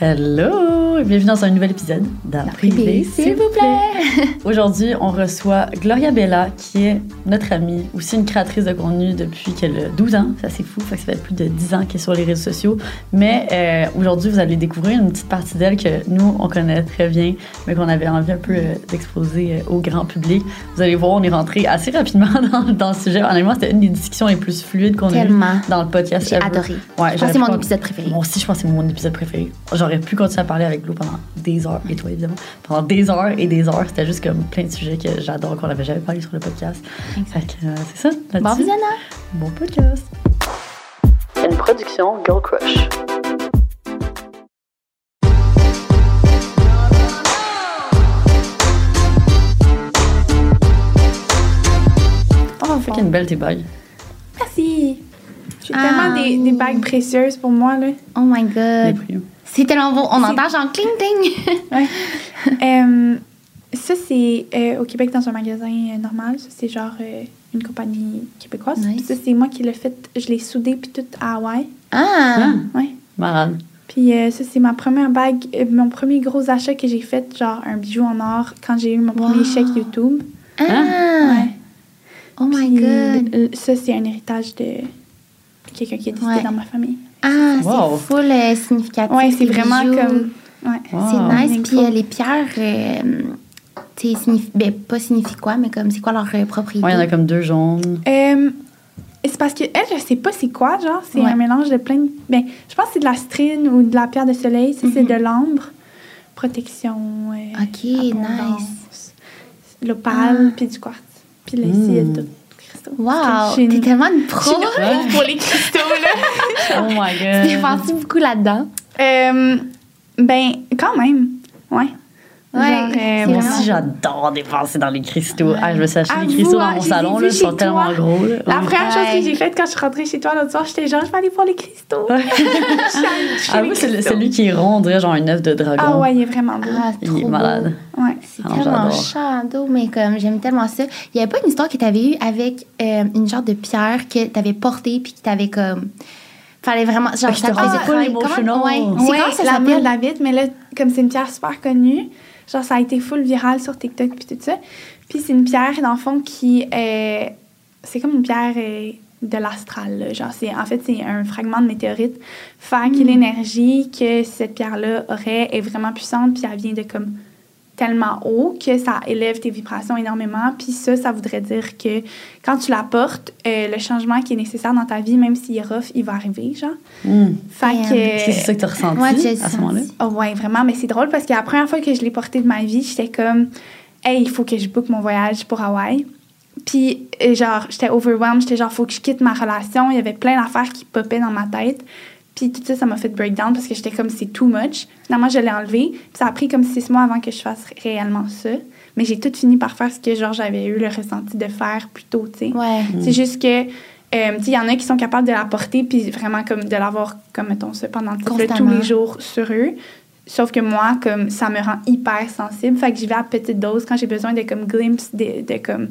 Hello! Bienvenue dans un nouvel épisode d'Art Privé, s'il vous plaît! Aujourd'hui, on reçoit Gloria Bella, qui est notre amie, aussi une créatrice de contenu depuis qu'elle a 12 ans. C'est assez fou, ça fait plus de 10 ans qu'elle est sur les réseaux sociaux. Mais euh, aujourd'hui, vous allez découvrir une petite partie d'elle que nous, on connaît très bien, mais qu'on avait envie un peu euh, d'exposer euh, au grand public. Vous allez voir, on est rentré assez rapidement dans, dans le sujet. Honnêtement, c'était une des discussions les plus fluides qu'on a eues dans le podcast. J'ai adoré. Ouais, Je pense que c'est mon épisode préféré. Moi aussi, je pense que c'est mon épisode préféré. J'aurais pu continuer à parler avec Lou pendant des heures, et toi évidemment, pendant des heures et des heures. C'était juste comme plein de sujets que j'adore, qu'on n'avait jamais parlé sur le podcast. Fait que euh, c'est ça. Bon visionnage. Bon podcast. Une production Girl Crush. Oh, qu'une belle tes bagues. Merci. J'ai Ah. tellement des, des bagues précieuses pour moi, là. Oh my god. C'est tellement beau. On entend genre cling cling. Euh, ça, c'est euh, au Québec dans un magasin euh, normal. Ça, c'est genre euh, une compagnie québécoise. Nice. Puis ça, c'est moi qui l'ai fait. Je l'ai soudé puis tout à Hawaï. Ah. Ouais. Malade. Puis euh, ça, c'est ma première bague, euh, mon premier gros achat que j'ai fait, genre un bijou en or, quand j'ai eu mon Wow. premier chèque YouTube. Ah. Ouais. Oh my Puis, god. ça, c'est un héritage de quelqu'un qui est décédé Ouais. dans ma famille. Ah, Wow. c'est full euh, significatif. Ouais, c'est vraiment bijoux. comme. Ouais. C'est nice. Puis euh, les pierres, euh, tu ben, pas signifie quoi, mais comme c'est quoi leur euh, propriété? Ouais, il y en a comme deux jaunes. Euh, c'est parce que elle, je sais pas c'est quoi, genre. C'est Ouais. un mélange de plein de. Ben, je pense que c'est de la citrine ou de la pierre de soleil. Ça, c'est Mhm. de l'ambre. Protection. euh, Ok, abondance, L'opale, Ah. puis du quartz. Puis a Mm. Cristaux. Wow, t'es une- tellement une je pro. suis une pro pour les cristaux, là. Oh my Tu t'es god. pensé beaucoup là-dedans. Euh, ben, quand même. Ouais. Ouais, c'est euh, Moi aussi, j'adore dépenser dans les cristaux. Ouais. Ah, je me suis acheté Ah, des cristaux vous, dans hein, mon salon. Là, ils sont tellement gros. Là. La Ouais. première chose que j'ai faite quand je suis rentrée chez toi l'autre soir, j'étais genre, je vais aller voir les cristaux. Ah oui, c'est celui qui est rond, on dirait genre un œuf de dragon. Ah ouais, il est vraiment beau. Ah, Il est beau. malade. Ouais. C'est Ah non, tellement chado, mais comme j'aime tellement ça. Il y avait pas une histoire que tu avais eue avec euh, une genre de pierre que tu avais portée puis qui t'avait comme. Fallait vraiment. Genre, Ah, ça faisait full comment- emotional. Ouais, c'est ouais, ça la David, mais là, comme c'est une pierre super connue, genre ça a été full viral sur TikTok puis tout ça. Puis c'est une pierre, dans le fond, qui est... C'est comme une pierre euh, de l'astral, là. Genre, c'est, en fait, c'est un fragment de météorite. Fait que l'énergie que cette pierre-là aurait est vraiment puissante, puis elle vient de comme tellement haut que ça élève tes vibrations énormément. Puis ça, ça voudrait dire que quand tu la portes, euh, le changement qui est nécessaire dans ta vie, même s'il est rough, il va arriver, genre. Fait que... Que c'est ça que tu as ressenti Ouais, à ce moment-là? Oh ouais, vraiment, mais c'est drôle parce que la première fois que je l'ai porté de ma vie, j'étais comme, hey, il faut que je book mon voyage pour Hawaï. Puis, euh, genre, j'étais overwhelmed, j'étais genre, faut que je quitte ma relation. Il y avait plein d'affaires qui popaient dans ma tête. Puis tout ça, ça m'a fait breakdown parce que j'étais comme, c'est too much. Finalement, je l'ai enlevé. Puis ça a pris comme six mois avant que je fasse réellement ça. Mais j'ai tout fini par faire ce que, genre, j'avais eu le ressenti de faire plus tôt, tu sais. Ouais. C'est juste que, euh, tu sais, il y en a qui sont capables de la porter, puis vraiment comme de l'avoir, comme mettons ça, pendant le- tous les jours sur eux. Sauf que moi, comme ça me rend hyper sensible, fait que j'y vais à petite dose quand j'ai besoin de comme glimpse de, de comme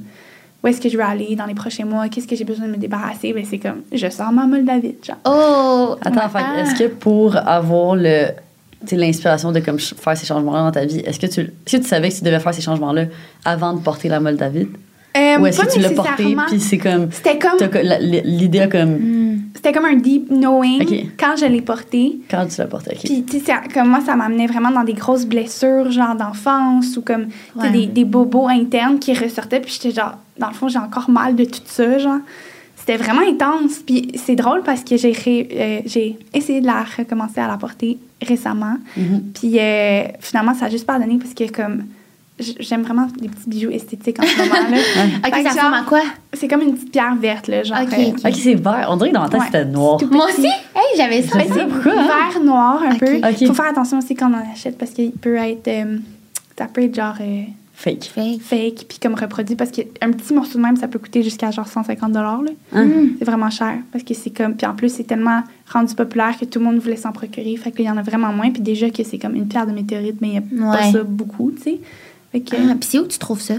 où est-ce que je veux aller dans les prochains mois, qu'est-ce que j'ai besoin de me débarrasser, ben c'est comme je sors ma molle David, genre. Oh! Attends, fait que Ah. est-ce que pour avoir le l'inspiration de comme faire ces changements-là dans ta vie, est-ce que tu est-ce que tu savais que tu devais faire ces changements-là avant de porter la molle David? Euh, Ou est-ce pas que tu l'as porté puis c'est comme C'était comme, l'idée a comme Hmm. C'était comme un deep knowing quand je l'ai porté. quand tu l'as porté, ok. Puis, tu sais, ça- comme moi, ça m'amenait vraiment dans des grosses blessures, genre d'enfance, ou comme, Ouais. des, des bobos internes qui ressortaient. Puis j'étais genre, dans le fond, j'ai encore mal de tout ça, genre. C'était vraiment intense. Puis c'est drôle parce que j'ai ré- euh, j'ai essayé de la recommencer à la porter récemment. Mhm. Puis euh, finalement, ça a juste pas donné parce que, comme, j'aime vraiment les petits bijoux esthétiques en ce moment, là. Ok, Fait ça ressemble à quoi? C'est comme une petite pierre verte, là, genre. Ok, euh, c'est vert. On dirait que dans ma tête Ouais. c'était noir. Moi aussi? Hey, j'avais ça. C'est pourquoi, hein? vert noir un peu. Il faut faire attention aussi quand on en achète parce qu'il peut être. euh, ça peut être genre euh, Fake. Fake. fake puis comme reproduit parce qu'un petit morceau de même ça peut coûter jusqu'à genre 150 là. Hein? Hmm. C'est vraiment cher parce que c'est comme. Puis en plus, c'est tellement rendu populaire que tout le monde voulait s'en procurer. Fait qu'il y en a vraiment moins. Puis déjà que c'est comme une pierre de météorite, mais il n'y a pas ça beaucoup, tu sais. Fait que Ah, puis c'est où tu trouves ça?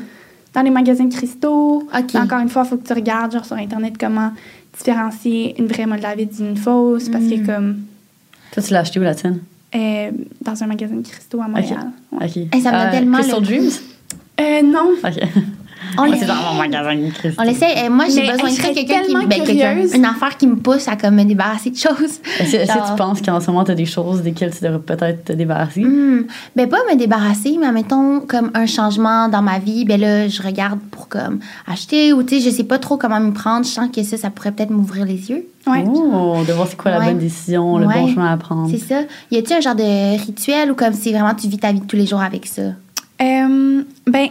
dans les magasins de cristaux, Ok. encore une fois, il faut que tu regardes genre sur Internet comment différencier une vraie moldavie d'une fausse parce que Mm. comme. Toi, tu l'as acheté où la tienne? euh, dans un magasin de cristaux à Montréal. Ouais. OK. Et ça me donne Euh, tellement Crystal le- Dreams? Euh, non. OK. On Moi, les- c'est dans mon magasin de On l'essaie. Et moi, j'ai besoin de quelqu'un qui ben. Une affaire qui me pousse à comme me débarrasser de choses. Est-ce que, tu penses qu'en ce moment, tu as des choses desquelles tu devrais peut-être te débarrasser? Hmm. Ben, pas me débarrasser, mais mettons comme un changement dans ma vie. Ben là, je regarde pour comme acheter ou tu sais, je sais pas trop comment me prendre. Je sens que ça, ça pourrait peut-être m'ouvrir les yeux. Ouais. Oh, de voir c'est quoi la Ouais. bonne décision, le Ouais. bon chemin à prendre. C'est ça. Y a-tu un genre de rituel ou comme si vraiment tu vis ta vie de tous les jours avec ça? Euh, ben,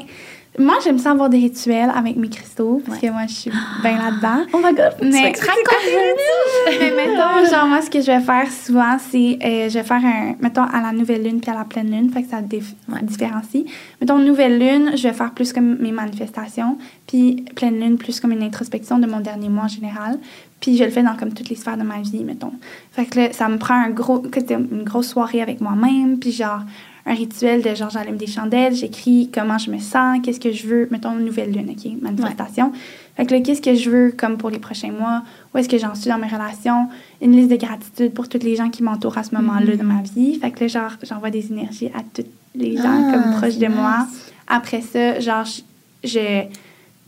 moi, j'aime ça avoir des rituels avec mes cristaux, parce Ouais. que moi, je suis bien là-dedans. Oh my god, Mais, tu mais mettons, genre, moi, ce que je vais faire souvent, c'est, euh, je vais faire un, mettons, à la nouvelle lune puis à la pleine lune, fait que ça Ouais. différencie. Mettons, nouvelle lune, je vais faire plus comme mes manifestations, puis pleine lune, plus comme une introspection de mon dernier mois en général. Puis je le fais dans comme toutes les sphères de ma vie, mettons. Fait que là, ça me prend un gros, une grosse soirée avec moi-même, puis genre un rituel de genre j'allume des chandelles, j'écris comment je me sens, qu'est-ce que je veux, mettons nouvelle lune, OK, manifestation. Fait que là, qu'est-ce que je veux comme pour les prochains mois, où est-ce que j'en suis dans mes relations, une liste de gratitude pour toutes les gens qui m'entourent à ce moment-là de ma vie. Fait que là, genre, j'envoie des énergies à tous les gens Ah, comme proches de moi. Après ça, genre, je, je,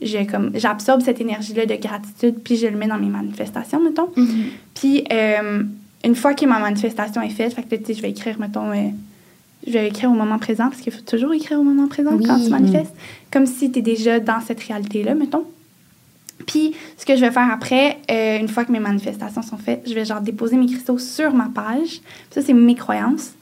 je comme, j'absorbe cette énergie-là de gratitude, puis je le mets dans mes manifestations, mettons. Puis, euh, une fois que ma manifestation est faite, fait que, là, tu sais, je vais écrire, mettons, euh, je vais écrire au moment présent, parce qu'il faut toujours écrire au moment présent quand tu manifestes, comme si tu es déjà dans cette réalité-là, mettons. Puis, ce que je vais faire après, euh, une fois que mes manifestations sont faites, je vais genre déposer mes cristaux sur ma page. Ça, c'est mes croyances.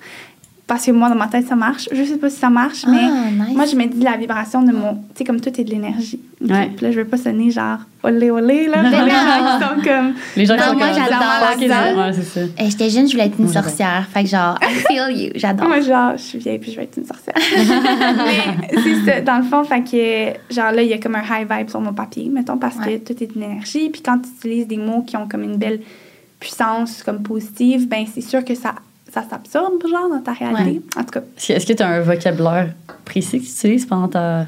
Parce que moi, dans ma tête, ça marche. Je sais pas si ça marche, mais Ah, nice. moi, je me dis la vibration de mon. Tu sais, comme tout est de l'énergie. ok? Ouais. Puis là, je veux pas sonner genre olé olé, là. Les gens qui sont comme. Les gens qui sont moi, comme j'adore Ok, ça. Ouais, c'est ça. Eh, J'étais jeune, je voulais être une Moi, j'adore. sorcière. Fait que genre, I feel you. J'adore. Moi, genre, je suis vieille puis je vais être une sorcière. Mais c'est ça, dans le fond, fait que, genre là, il y a comme un high vibe sur mon papier, mettons, parce Ouais. que tout est d'énergie. Puis quand tu utilises des mots qui ont comme une belle puissance, comme positive, ben c'est sûr que ça, ça s'absorbe, genre, dans ta réalité. En tout cas, Est-ce que- tu as un vocabulaire précis que tu utilises pendant ta, euh,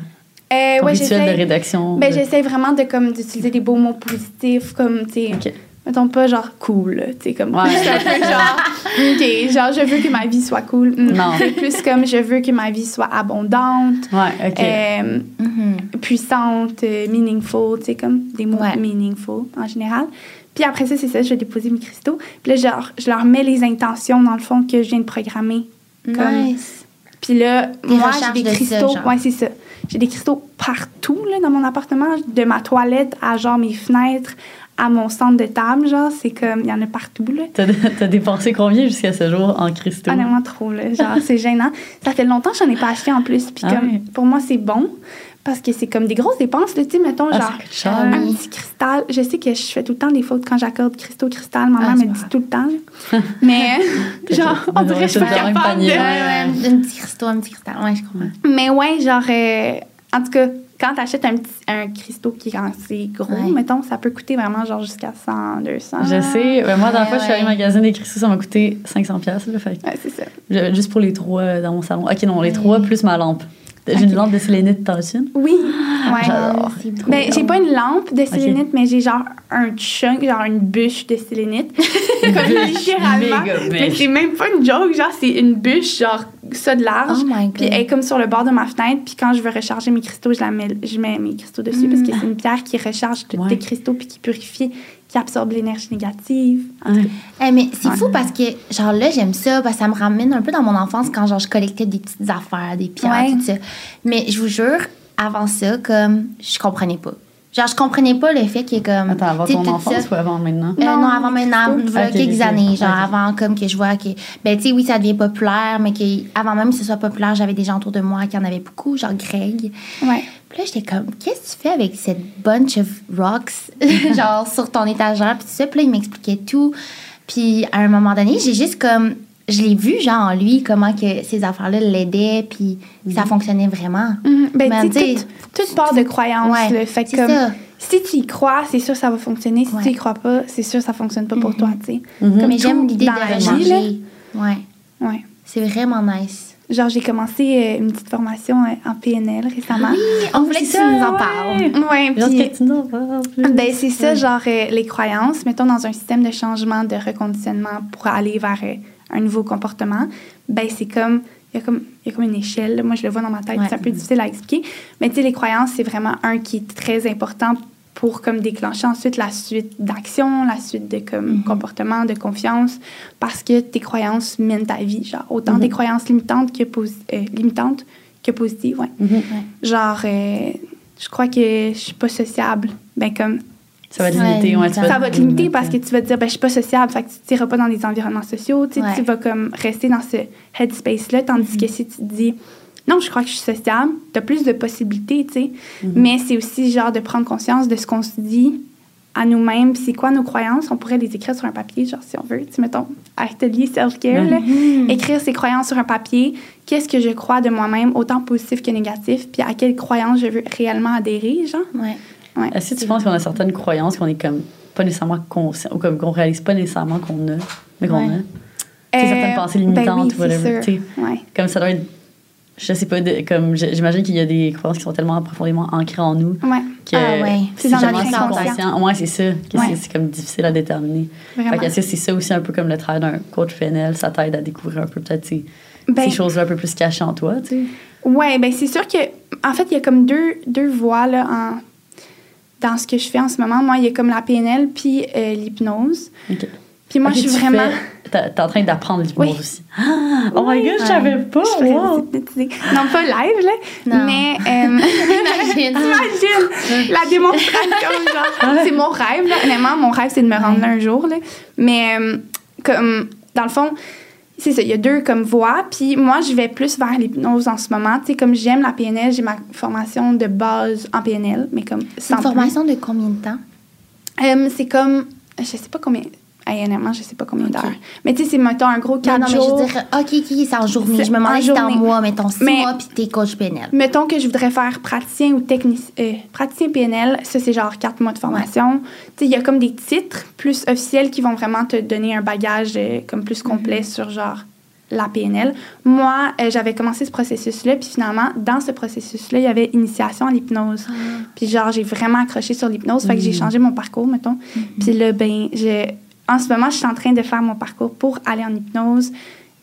ton ouais, rituel de rédaction? ben, de- j'essaie vraiment de, comme, d'utiliser des beaux mots positifs, comme, tu sais, mettons pas genre cool, tu sais, comme, Ouais. c'est un peu genre, OK, genre, je veux que ma vie soit cool. Mm. Non. C'est plus comme, je veux que ma vie soit abondante. Ouais, ok. euh, Mhm. puissante, meaningful, tu sais, comme des mots Ouais. meaningful en général. Puis après ça, c'est ça, je vais déposer mes cristaux. Puis là, genre, je leur mets les intentions, dans le fond, que je viens de programmer. Comme- Nice. Puis là, Des moi, j'ai des de ça, cristaux. genre. ouais, c'est ça. J'ai des cristaux partout, là, dans mon appartement, de ma toilette à, genre, mes fenêtres, à mon centre de table, genre, c'est comme, il y en a partout, là. T'as t'as dépensé combien jusqu'à ce jour en cristaux? Honnêtement, trop, là. Genre, c'est gênant. Ça fait longtemps que j'en ai pas acheté en plus. Puis Ah comme, oui. pour moi, c'est bon. Parce que c'est comme des grosses dépenses. Tu sais, mettons, Ah, genre, cher. Un petit cristal. Je sais que je fais tout le temps des fautes quand j'accorde cristaux, cristal. Ma Ah, mère me dit tout le temps. Mais, genre, on dirait que je suis Ouais, pas capable de... ouais. Un petit cristaux, un petit cristal. Ouais, je comprends. Mais ouais, genre, euh, en tout cas, quand t'achètes un petit un cristaux qui est assez gros, Ouais. mettons, ça peut coûter vraiment genre jusqu'à 100, 200. Je sais. Moi, dans la Ouais, fois, je suis allée au ouais. magasin des cristaux, ça m'a coûté 500$. piastres, là, fait Ouais, c'est ça. je- juste pour les trois euh, dans mon salon. Ok, non, les Ouais. trois plus ma lampe. J'ai une lampe de sélénite, t'en as une? Oui, ouais. J'adore. C'est trop Ben, j'ai pas une lampe de sélénite, mais j'ai genre un chunk, genre une bûche de sélénite. Comme littéralement. Mais c'est même pas une joke, genre c'est une bûche, genre ça de large. Oh my Puis elle est comme sur le bord de ma fenêtre. Puis quand je veux recharger mes cristaux, je, la mets, je mets mes cristaux dessus parce que c'est une pierre qui recharge tous Ouais. tes cristaux puis qui purifie, qui absorbe l'énergie négative. Ouais. Eh, mais c'est Ouais. fou parce que, genre là, j'aime ça, parce que ça me ramène un peu dans mon enfance quand, genre, je collectais des petites affaires, des pierres, Ouais. tout ça. Mais je vous jure, avant ça, comme, je comprenais pas. Genre, je comprenais pas le fait que, comme. Attends, avant ton enfance ça- ou avant maintenant? Euh, Non, non, avant maintenant, voilà quelques années, genre avant comme que je vois que, ben tu sais, oui, ça devient populaire, mais que avant même que ce soit populaire, j'avais des gens autour de moi qui en avaient beaucoup, genre Greg. ouais. Puis là, j'étais comme, qu'est-ce que tu fais avec cette bunch of rocks, genre sur ton étagère, puis tout ça? Puis là, il m'expliquait tout. Puis à un moment donné, j'ai juste comme, je l'ai vu, genre, en lui, comment que ces affaires-là l'aidaient, puis ça fonctionnait vraiment. Mhm. Ben, Mais tu toute, toute part de croyance. Ouais, là. Fait comme, ça. si tu y crois, c'est sûr que ça va fonctionner. Si Ouais. tu y crois pas, c'est sûr que ça fonctionne pas pour toi, tu sais. Mhm. Comme Mais j'aime l'idée de la. Ouais, Ouais. c'est vraiment nice. Genre, j'ai commencé euh, une petite formation euh, en PNL récemment. Oui, on voulait que tu nous en parles. Ouais, puis- tu nous. Ben, c'est ça, genre euh, les croyances, mettons dans un système de changement, de reconditionnement pour aller vers un nouveau comportement, ben c'est comme il y, a comme, il y a comme une échelle. Moi, je le vois dans ma tête. C'est un peu difficile à expliquer. Mais tu sais, les croyances, c'est vraiment un qui est très important pour comme déclencher ensuite la suite d'action, la suite de comme Mhm. comportement, de confiance, parce que tes croyances mènent ta vie, genre autant Mhm. des croyances limitantes que euh, limitantes que positives, ouais. Mhm. Genre, euh, je crois que je suis pas sociable, ben comme Ça va te limiter. Ouais, ça ça va te limiter parce que tu vas te dire, ben, je suis pas sociable, fait que tu n'iras pas dans des environnements sociaux. Tu sais, Ouais. tu vas comme rester dans ce headspace-là, tandis Mm-hmm. que si tu te dis, non, je crois que je suis sociable, tu as plus de possibilités, tu sais. Mhm. Mais c'est aussi genre de prendre conscience de ce qu'on se dit à nous-mêmes, c'est quoi nos croyances. On pourrait les écrire sur un papier, genre si on veut, tu sais, mettons, atelier self-care, là. Mhm. écrire ses croyances sur un papier. Qu'est-ce que je crois de moi-même, autant positif que négatif, puis à quelle croyance je veux réellement adhérer, genre. Ouais. Ouais. Est-ce que tu penses qu'on a certaines croyances qu'on est comme pas nécessairement conscient ou comme qu'on réalise pas nécessairement qu'on a, mais qu'on Ouais. a? Tu sais, certaines pensées ben limitantes oui, ou whatever. c'est tu sûr. sais. Ouais. Comme ça doit être. Je sais pas, de- comme j'imagine qu'il y a des croyances qui sont tellement profondément ancrées en nous Ouais, que Ah ouais. c'est dans notre inconscient. Ouais, c'est ça. Ouais. c'est- comme difficile à déterminer. Fait que est-ce que c'est ça aussi un peu comme le travail d'un coach PNL, ça t'aide à découvrir un peu peut-être ces, Ben, ces choses-là un peu plus cachées en toi, tu sais? Ouais, ben c'est sûr que, en fait, il y a comme deux, deux voies là, en, dans ce que je fais en ce moment. Moi, il y a comme la PNL puis euh, l'hypnose. Puis moi, je suis vraiment. T'es en train d'apprendre l'hypnose Oui. aussi. Ah! Oh my Oui. god, je savais pas! Je wow. Non, pas live, là. Non. Mais. euh, Imagine. Imagine la démonstration, genre. C'est mon rêve, là. Honnêtement, mon rêve, c'est de me rendre là un jour, là. Mais, euh, comme, dans le fond, c'est ça, il y a deux comme voies. Puis moi, je vais plus vers l'hypnose en ce moment. Tu sais, comme j'aime la PNL, j'ai ma formation de base en PNL, mais comme C'est une sans formation de combien de temps? Euh, c'est comme, je sais pas combien. Hey, honnêtement, je sais pas combien d'heures. Mais tu sais, c'est, mettons, un gros Non, 4 non, mais jours. je veux dire, OK, OK, c'est en journée. Je me demandais si en mois, mettons six Mais- mois, puis t'es coach PNL. Mettons que je voudrais faire praticien ou technicien, euh, praticien PNL, ça c'est genre quatre mois de formation. Tu sais, il y a comme des titres plus officiels qui vont vraiment te donner un bagage euh, comme plus complet sur genre la PNL. Moi, euh, j'avais commencé ce processus-là, puis finalement, dans ce processus-là, il y avait initiation à l'hypnose. Puis genre, j'ai vraiment accroché sur l'hypnose, fait que j'ai changé mon parcours, mettons. Puis là, ben, je, en ce moment, je suis en train de faire mon parcours pour aller en hypnose.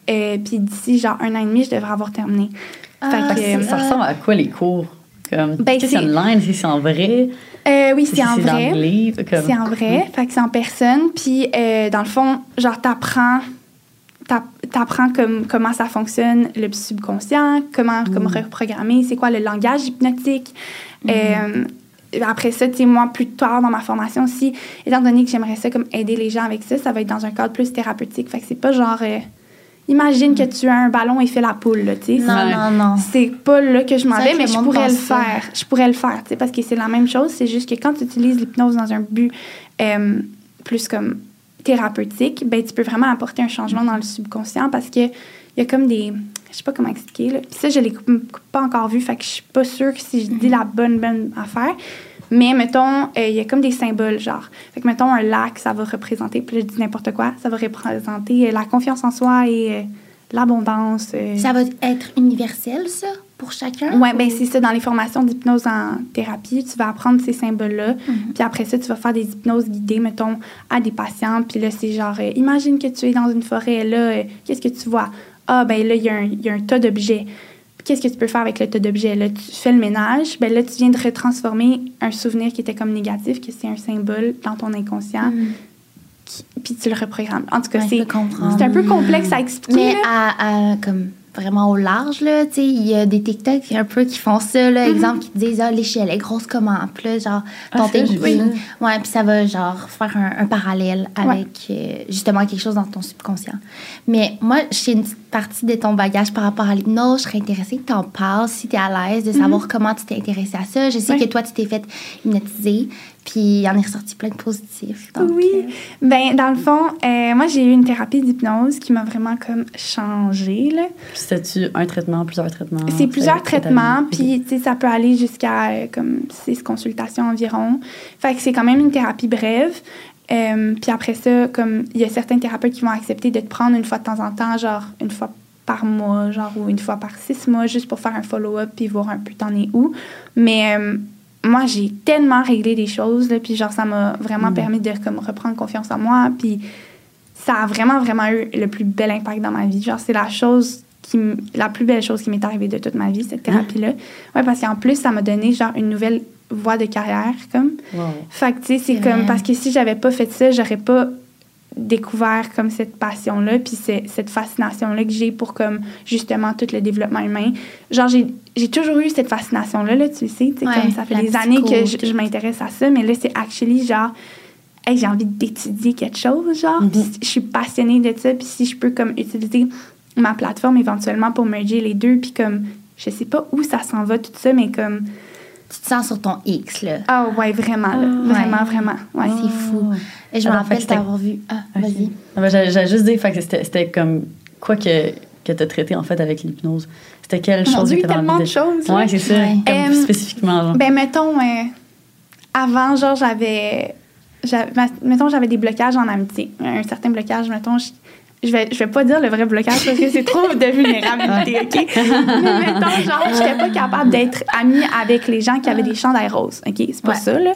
Euh, puis d'ici, genre, un an et demi, je devrais avoir terminé. Ah, Fait Fait que, que ça, ressemble à quoi les cours? Comme, Ben, tu sais, c'est online, c'est c'est en vrai. Euh, oui, c'est en vrai. C'est en vrai, fait que c'est en personne. Puis, euh, dans le fond, genre, t'apprends, t'app- t'apprends comme, comment ça fonctionne, le subconscient, comment, comment reprogrammer, c'est quoi le langage hypnotique. Euh, après ça, tu moi, plus tard dans ma formation aussi, étant donné que j'aimerais ça comme aider les gens avec ça, ça va être dans un cadre plus thérapeutique. Fait que c'est pas genre... euh, imagine que tu as un ballon et fais la poule, là, tu sais. Non, non, non. C'est pas là que je m'en vais, mais je pourrais le faire. Je pourrais le faire, tu sais, parce que c'est la même chose. C'est juste que quand tu utilises l'hypnose dans un but euh, plus comme thérapeutique, ben tu peux vraiment apporter un changement dans le subconscient parce que il y a comme des je sais pas comment expliquer là. Puis ça je l'ai pas encore vu, fait que je suis pas sûre que si je dis la bonne bonne affaire. Mais mettons, euh, il y a comme des symboles, genre. Fait que mettons, un lac, ça va représenter, puis je dis n'importe quoi, ça va représenter euh, la confiance en soi et euh, l'abondance. Ça va être universel, ça, pour chacun? oui, ou- ben c'est ça. Dans les formations d'hypnose en thérapie, tu vas apprendre ces symboles-là. Puis après ça, tu vas faire des hypnoses guidées, mettons, à des patients. Puis là, c'est genre, imagine que tu es dans une forêt, là, qu'est-ce que tu vois? Ah, ben là, il y, a un- il y a un tas d'objets. Qu'est-ce que tu peux faire avec le tas d'objets? Là, tu fais le ménage. Ben là, tu viens de retransformer un souvenir qui était comme négatif, que c'est un symbole dans ton inconscient. Mm. qui- puis tu le reprogrammes. En tout cas, Ouais, c'est un peu complexe à expliquer. Mais à, à- comme vraiment au large, là, tu sais, il y a des TikTok un peu qui font ça, là, exemple, qui te disent, ah, l'échelle est grosse comment? Puis là, genre, Ah, ton thinking. ça. Ouais, puis ça va, genre, faire un, un parallèle Ouais. avec, euh, justement, quelque chose dans ton subconscient. Mais moi, j'ai une petite partie de ton bagage par rapport à l'hypnose. Je serais intéressée que tu en parles, si tu es à l'aise, de savoir comment tu t'es intéressée à ça. Je sais que toi, tu t'es fait hypnotiser, puis il en est ressorti plein de positifs. Donc, oui. euh, Ben, dans le fond, euh, moi, j'ai eu une thérapie d'hypnose qui m'a vraiment comme changé, là. C'était-tu un traitement, plusieurs traitements? C'est plusieurs traitements, puis tu sais, ça peut aller jusqu'à euh, comme six consultations environ. Fait que c'est quand même une thérapie brève. Euh, puis après ça, comme il y a certains thérapeutes qui vont accepter de te prendre une fois de temps en temps, genre une fois par mois, genre ou une fois par six mois, juste pour faire un follow-up puis voir un peu t'en es où. Mais euh, moi, j'ai tellement réglé des choses, là, puis genre ça m'a vraiment Mm. permis de comme reprendre confiance en moi, puis ça a vraiment, vraiment eu le plus bel impact dans ma vie. Genre, c'est la chose qui, la plus belle chose qui m'est arrivée de toute ma vie, cette thérapie-là. Ouais, parce qu'en plus, ça m'a donné, genre, une nouvelle voie de carrière, comme. Fait que, tu sais, c'est comme, parce que si j'avais pas fait ça, j'aurais pas découvert comme cette passion-là, puis cette fascination-là que j'ai pour comme justement tout le développement humain. Genre, j'ai toujours eu cette fascination-là, là, tu sais, comme ça fait des années que je, m'intéresse à ça, mais là, c'est actually genre, hey, j'ai envie d'étudier quelque chose, genre, mm-hmm. je suis passionnée de ça, puis si je peux comme utiliser ma plateforme éventuellement pour merger les deux, puis comme, je sais pas où ça s'en va tout ça, mais comme tu te sens sur ton X, là. Ah, ouais, vraiment, ah, vraiment, vraiment. Ouais. C'est fou. Et je me rappelle t'avoir vu. Ah, vas-y. Ah, J'allais juste dire que c'était comme quoi que, que tu as traité, en fait, avec l'hypnose? C'était quelle chose que tu tellement de choses. Oui, c'est ça. Comme spécifiquement, genre. Ben, mettons, euh, avant, genre, j'avais. Mettons, j'avais des blocages en amitié. Un certain blocage, mettons, je vais, je vais pas dire le vrai blocage parce que c'est trop de vulnérabilité, OK? Mais mettons, genre, j'étais pas capable d'être amie avec les gens qui avaient des chandails roses, OK? C'est pas ça, là.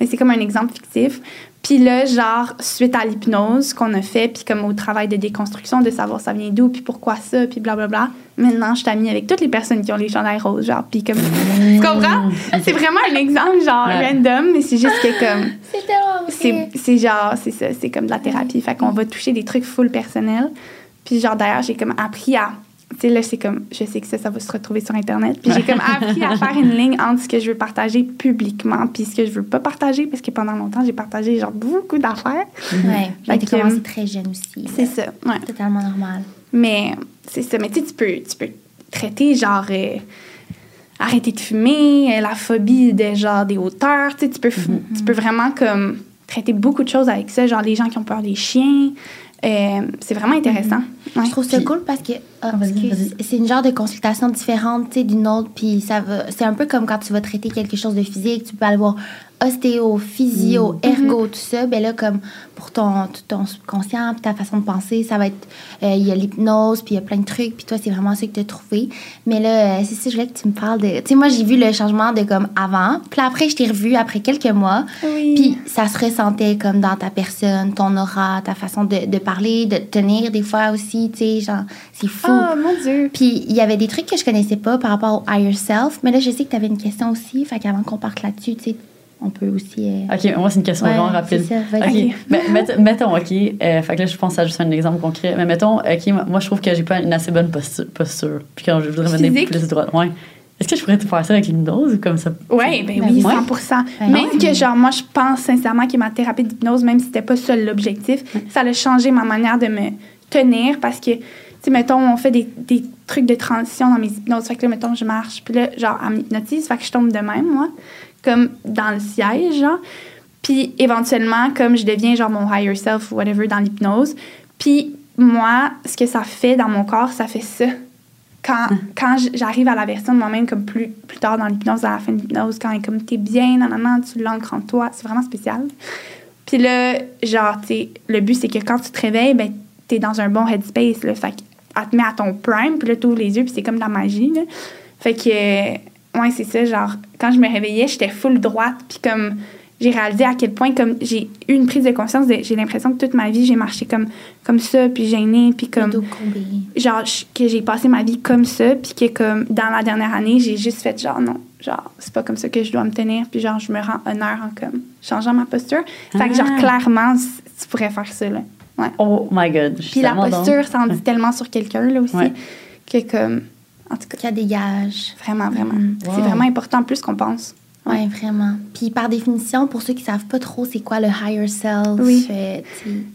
Mais c'est comme un exemple fictif. Puis là, genre, suite à l'hypnose qu'on a fait, puis comme au travail de déconstruction, de savoir ça vient d'où, puis pourquoi ça, puis blablabla, maintenant, je suis amie avec toutes les personnes qui ont les chandails roses, genre, puis comme... tu comprends? C'est vraiment un exemple, genre, random, mais c'est juste que comme... C'est tellement C'est genre, c'est ça, c'est comme de la thérapie. Fait qu'on va toucher des trucs full personnels. Puis genre, d'ailleurs, j'ai comme appris à tu sais, là, c'est comme, je sais que ça, ça va se retrouver sur Internet. Puis j'ai comme appris à faire une ligne entre ce que je veux partager publiquement puis ce que je veux pas partager, parce que pendant longtemps, j'ai partagé, genre, beaucoup d'affaires. Ouais, j'ai commencé très jeune aussi. C'est ça, ouais. Totalement normal. Mais, c'est ça. Mais tu sais, tu peux, tu peux traiter, genre, euh, arrêter de fumer, euh, la phobie de, genre, des hauteurs. Tu sais, tu peux, mm-hmm. tu peux vraiment, comme, traiter beaucoup de choses avec ça, genre, les gens qui ont peur des chiens. Euh, c'est vraiment intéressant. Je trouve ça cool parce que ah, c'est une genre de consultation différente d'une autre. Puis ça va, c'est un peu comme quand tu vas traiter quelque chose de physique, tu peux aller voir ostéo, physio, mm. ergo, tout ça, ben là, comme pour ton, ton subconscient, puis ta façon de penser, ça va être. Euh, il y a l'hypnose, puis il y a plein de trucs, puis toi, c'est vraiment ça que tu as trouvé. Mais là, euh, c'est ça, je voulais que tu me parles de. Tu sais, moi, j'ai vu le changement de comme avant, puis après, je t'ai revu après quelques mois, puis ça se ressentait comme dans ta personne, ton aura, ta façon de, de parler, de tenir des fois aussi, tu sais, genre, c'est fou. Oh mon Dieu! Puis il y avait des trucs que je connaissais pas par rapport au higher self, mais là, je sais que tu avais une question aussi, fait qu'avant qu'on parte là-dessus, tu sais, on peut aussi. Euh, OK, moi, c'est une question vraiment rapide. Ça, OK. mettons, OK. Euh, fait que là, je pense à juste un exemple concret. Mais mettons, OK, moi, je trouve que j'ai pas une assez bonne posture. Puis quand je voudrais mener plus de droite. Ouais. Est-ce que je pourrais te faire ça avec l'hypnose ou comme ça? Ouais, ben oui, 100% Même que, genre, moi, je pense sincèrement que ma thérapie d'hypnose, même si c'était pas ça l'objectif, ça a changé ma manière de me tenir parce que, sais, mettons, on fait des, des, trucs de transition dans mes hypnoses. Fait que là, mettons, je marche, puis là, genre, elle m'hypnotise, fait que je tombe de même, moi comme dans le siège, genre. Puis éventuellement, comme je deviens genre mon higher self ou whatever dans l'hypnose. Puis moi, ce que ça fait dans mon corps, ça fait ça. Quand, mm. quand j'arrive à la version de moi-même, comme plus, plus tard dans l'hypnose, à la fin de l'hypnose, quand comme t'es bien, nanana, tu l'ancres en toi, c'est vraiment spécial. Puis là, genre, tu le but, c'est que quand tu te réveilles, ben, t'es dans un bon headspace, là. Fait qu'elle te met à ton prime, puis là, t'ouvres les yeux, puis c'est comme de la magie, là. Fait que ouais, c'est ça. Genre, quand je me réveillais, j'étais full droite. Puis comme, j'ai réalisé à quel point, comme, j'ai eu une prise de conscience. J'ai l'impression que toute ma vie, j'ai marché comme, comme ça, puis gênée, puis comme. Genre, que j'ai passé ma vie comme ça, puis que, comme, dans la dernière année, j'ai juste fait genre, non, genre, c'est pas comme ça que je dois me tenir, puis genre, je me rends honneur en, comme, changeant ma posture. Fait que, genre, ah. clairement, tu pourrais faire ça, là. Ouais. Oh my God. Puis la posture, ça en dit tellement sur quelqu'un, là aussi, que, comme en tout cas. dégage. Vraiment, vraiment. Mm. C'est vraiment important plus qu'on pense. Oui, vraiment. Puis par définition, pour ceux qui savent pas trop c'est quoi le higher self, oui.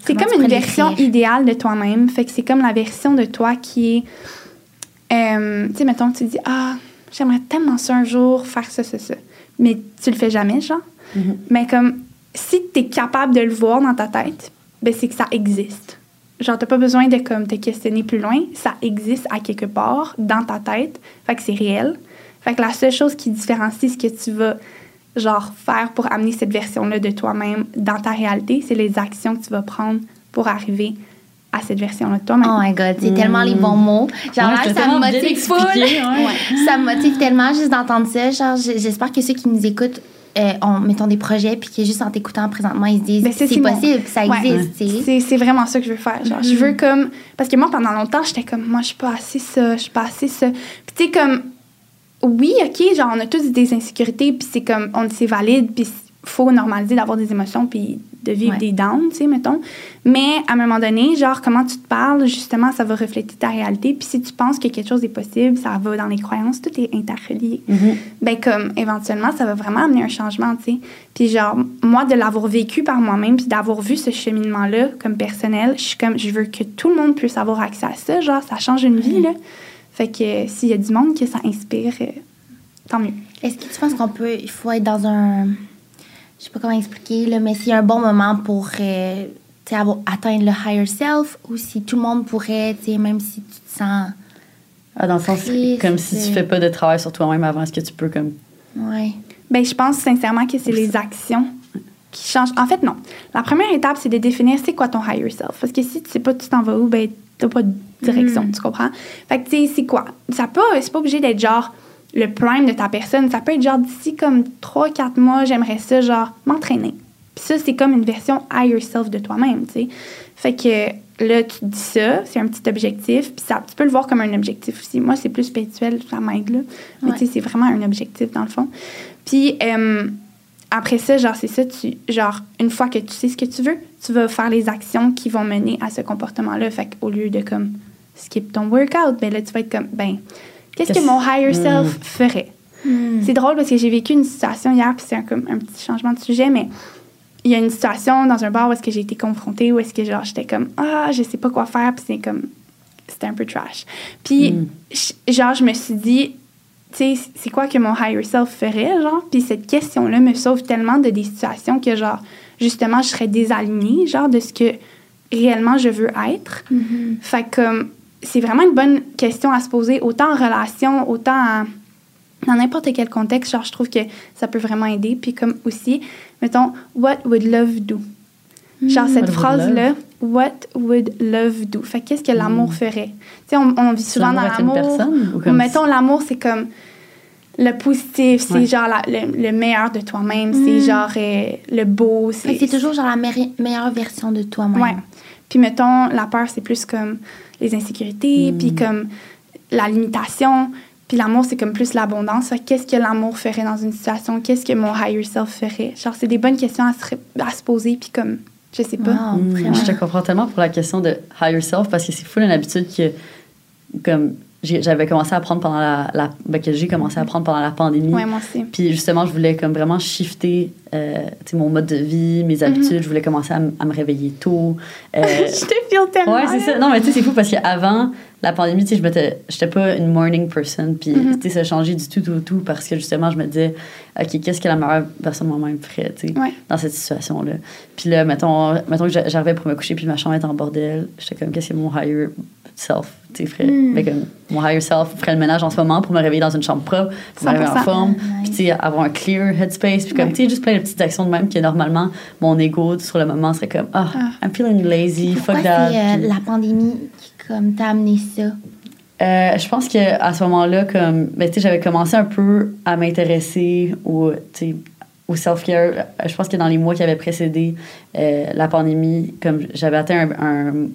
c'est comme une version idéale de toi-même. Fait que c'est comme la version de toi qui est. Euh, tu sais, mettons, tu dis Ah, j'aimerais tellement ça un jour faire ça, ça, ça. Mais tu le fais jamais, genre. Mm-hmm. Mais comme si tu es capable de le voir dans ta tête, ben c'est que ça existe. Genre, t'as pas besoin de comme, te questionner plus loin. Ça existe à quelque part dans ta tête. Fait que c'est réel. Fait que la seule chose qui différencie ce que tu vas genre faire pour amener cette version-là de toi-même dans ta réalité, c'est les actions que tu vas prendre pour arriver à cette version-là de toi-même. Oh my God, c'est tellement les bons mots. Genre, ça me motive full. Ça me motive tellement juste d'entendre ça. Genre, j'espère que ceux qui nous écoutent euh, ont, mettons, des projets, puis que juste en t'écoutant présentement, ils se disent Ben, c'est mon- possible, ça existe. C'est, c'est vraiment ça que je veux faire. Genre, je veux comme. Parce que moi, pendant longtemps, j'étais comme, moi, je suis pas assez ça, je suis pas assez ça. Puis, tu sais, comme. Oui, OK, genre, on a tous des insécurités, puis c'est comme, on c'est valide, puis faut normaliser d'avoir des émotions, puis de vivre Ouais. des downs, tu sais, mettons. Mais à un moment donné, genre, comment tu te parles, justement, ça va refléter ta réalité. Puis si tu penses que quelque chose est possible, ça va dans les croyances, tout est interrelié. Ben, comme, éventuellement, ça va vraiment amener un changement, tu sais. Puis, genre, moi, de l'avoir vécu par moi-même, puis d'avoir vu ce cheminement-là comme personnel, je suis comme, je veux que tout le monde puisse avoir accès à ça. Genre, ça change une vie, là. Fait que euh, s'il y a du monde que ça inspire, euh, tant mieux. Est-ce que tu penses qu'on peut, il faut être dans un, je sais pas comment expliquer, là, mais s'il y a un bon moment pour euh, avoir, atteindre le higher self ou si tout le monde pourrait, tu sais, même si tu te sens. Ah, dans le sens, Triste. comme si tu fais pas de travail sur toi-même avant, est-ce que tu peux comme. Ouais. Ben, je pense sincèrement que c'est les actions qui changent. En fait, non. La première étape, c'est de définir c'est quoi ton higher self. Parce que si tu sais pas tu t'en vas où, ben, t'as pas de direction, Mm. tu comprends? Fait que, tu sais, c'est quoi? Ça peut, c'est pas obligé d'être genre le prime de ta personne. Ça peut être genre d'ici comme 3-4 mois, j'aimerais ça, genre, m'entraîner. Puis ça, c'est comme une version higher self de toi-même, tu sais. Fait que là, tu te dis ça, c'est un petit objectif, puis ça, tu peux le voir comme un objectif aussi. Moi, c'est plus spirituel, ça m'aide, là. Mais Ouais. tu sais, c'est vraiment un objectif, dans le fond. Puis euh, après ça, genre, c'est ça, tu, genre, une fois que tu sais ce que tu veux, tu vas faire les actions qui vont mener à ce comportement-là. Fait qu'au lieu de, comme, skip ton workout, ben là, tu vas être comme, ben, qu'est-ce que mon higher Mm. self ferait? C'est drôle parce que j'ai vécu une situation hier, puis c'est un, comme un petit changement de sujet, mais il y a une situation dans un bar où est-ce que j'ai été confrontée, où est-ce que genre j'étais comme ah je sais pas quoi faire, puis c'est comme c'était un peu trash. Puis Mm. j- genre je me suis dit tu sais c'est quoi que mon higher self ferait genre, puis cette question là me sauve tellement de des situations que genre justement je serais désalignée genre de ce que réellement je veux être. Fait que comme, c'est vraiment une bonne question à se poser, autant en relation, autant en- dans n'importe quel contexte. Genre, je trouve que ça peut vraiment aider. Puis comme aussi, mettons, what would love do? Genre, cette What would phrase-là, what would love do? Fait que qu'est-ce que l'amour ferait? Tu sais, on, on vit souvent dans l'amour Mettons, l'amour, c'est comme le positif, c'est Ouais. genre la- le, le meilleur de toi-même, c'est genre euh, le beau. Fait que c'est toujours genre la meilleure- meilleure version de toi-même. Ouais. Puis mettons, la peur, c'est plus comme les insécurités, Mm. puis comme la limitation. Puis l'amour, c'est comme plus l'abondance. Qu'est-ce que l'amour ferait dans une situation? Qu'est-ce que mon higher self ferait? Genre, c'est des bonnes questions à se, ré- à se poser, puis comme, je sais pas. Wow, Mm, vraiment. je te comprends tellement pour la question de higher self parce que c'est fou une habitude que comme j'avais commencé à prendre pendant la, la- ben, que j'ai commencé à prendre pendant la pandémie. Ouais, moi aussi. Puis justement, je voulais comme vraiment shifter euh, mon mode de vie, mes habitudes. Je voulais commencer à, me réveiller tôt. Euh, je te feel tellement. Ouais, c'est ça. Non, mais tu sais, c'est fou parce qu'avant la pandémie, tu sais, je m'étais, j'étais pas une morning person. Puis, Mhm. tu sais, ça a changé du tout, tout, tout parce que justement, je me disais, OK, qu'est-ce que la meilleure personne moi-même ferait, tu sais, Ouais. dans cette situation-là? Puis là, mettons, mettons que j'a- j'arrivais pour me coucher, puis ma chambre était en bordel. J'étais comme, qu'est-ce que mon higher self, tu sais, ferait? Mm. Fait comme, mon higher self ferait le ménage en ce moment pour me réveiller dans une chambre propre, pour me en 100%. forme, Nice. puis, tu sais, avoir un clear headspace. Puis, comme, Ouais. tu sais, juste plein de petites actions de même que normalement, mon ego, sur le moment, serait comme, ah, Ah. I'm feeling lazy, Pourquoi fuck that. euh, la pandémie comme t'a amené ça? Euh, je pense qu'à ce moment-là, comme, ben, j'avais commencé un peu à m'intéresser au, au self-care. Euh, Je pense que dans les mois qui avaient précédé euh, la pandémie, comme j'avais atteint un-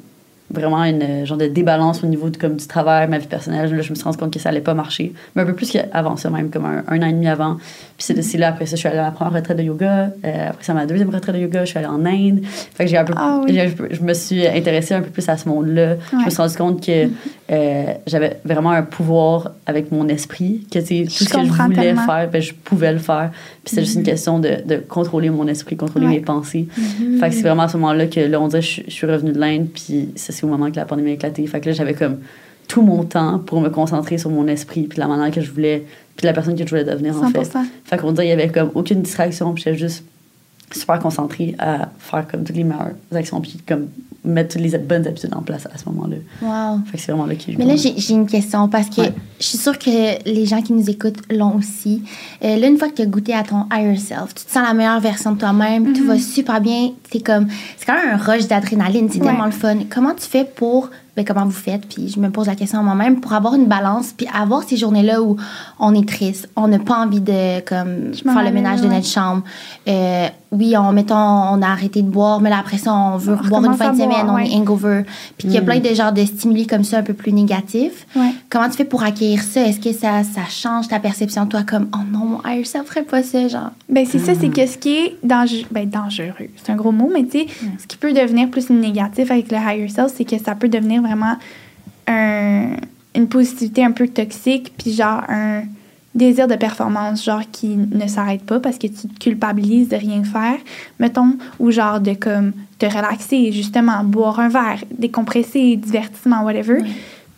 vraiment une euh, genre de débalance au niveau de, comme, du travail, ma vie personnelle. Là, je me suis rendu compte que ça allait pas marcher. Mais un peu plus qu'avant ça, même, comme un, un an et demi avant. Puis c'est là, après ça, je suis allée à ma première retraite de yoga. Euh, après ça, ma deuxième retraite de yoga, je suis allée en Inde. Fait que j'ai un peu, Ah oui. je me suis intéressée un peu plus à ce monde-là. Je me suis rendu compte que euh, j'avais vraiment un pouvoir avec mon esprit, que tout Je ce que je voulais tellement. faire, ben, je pouvais le faire. Puis c'est juste une question de, de contrôler mon esprit, contrôler Ouais. mes pensées. Fait que c'est vraiment à ce moment-là que là, on dirait, je, je suis revenue de l'Inde, puis c'est au moment que la pandémie a éclaté. Fait que là, j'avais comme tout mon temps pour me concentrer sur mon esprit, puis la manière que je voulais, puis la personne que je voulais devenir, en fait. 100%. Fait qu'on dirait, il y avait comme aucune distraction, puis j'étais juste super concentrée à faire comme toutes les meilleures actions, puis comme mettre toutes les bonnes habitudes en place à ce moment-là. Wow. Fait que c'est vraiment là eu Mais là, j'ai une question parce que Ouais. je suis sûre que les gens qui nous écoutent l'ont aussi. Euh, là, une fois que tu as goûté à ton higher self, tu te sens la meilleure version de toi-même, Mm-hmm. tout va super bien. C'est comme, c'est quand même un rush d'adrénaline, c'est Ouais. tellement le fun. Comment tu fais pour ben, comment vous faites. Puis je me pose la question à moi-même pour avoir une balance, puis avoir ces journées-là où on est triste, on n'a pas envie de comme, faire le ménage de notre chambre. Euh, oui, on, mettons, on a arrêté de boire, mais là, après ça, on veut boire une fin de semaine, on est hangover. Puis il y a mm. plein de genres de stimuli comme ça, un peu plus négatifs. Comment tu fais pour accueillir ça? Est-ce que ça, ça change ta perception, toi, comme, oh non, mon higher self ferait pas ça, genre? Ben, c'est ça, c'est mm. que ce qui est dangereux, ben, dangereux, c'est un gros mot, mais tu sais, ce qui peut devenir plus négatif avec le higher self, c'est que ça peut devenir vraiment un, une positivité un peu toxique, puis genre un désir de performance, genre qui ne s'arrête pas parce que tu te culpabilises de rien faire, mettons, ou genre de comme te relaxer, justement, boire un verre, décompresser, divertissement, whatever.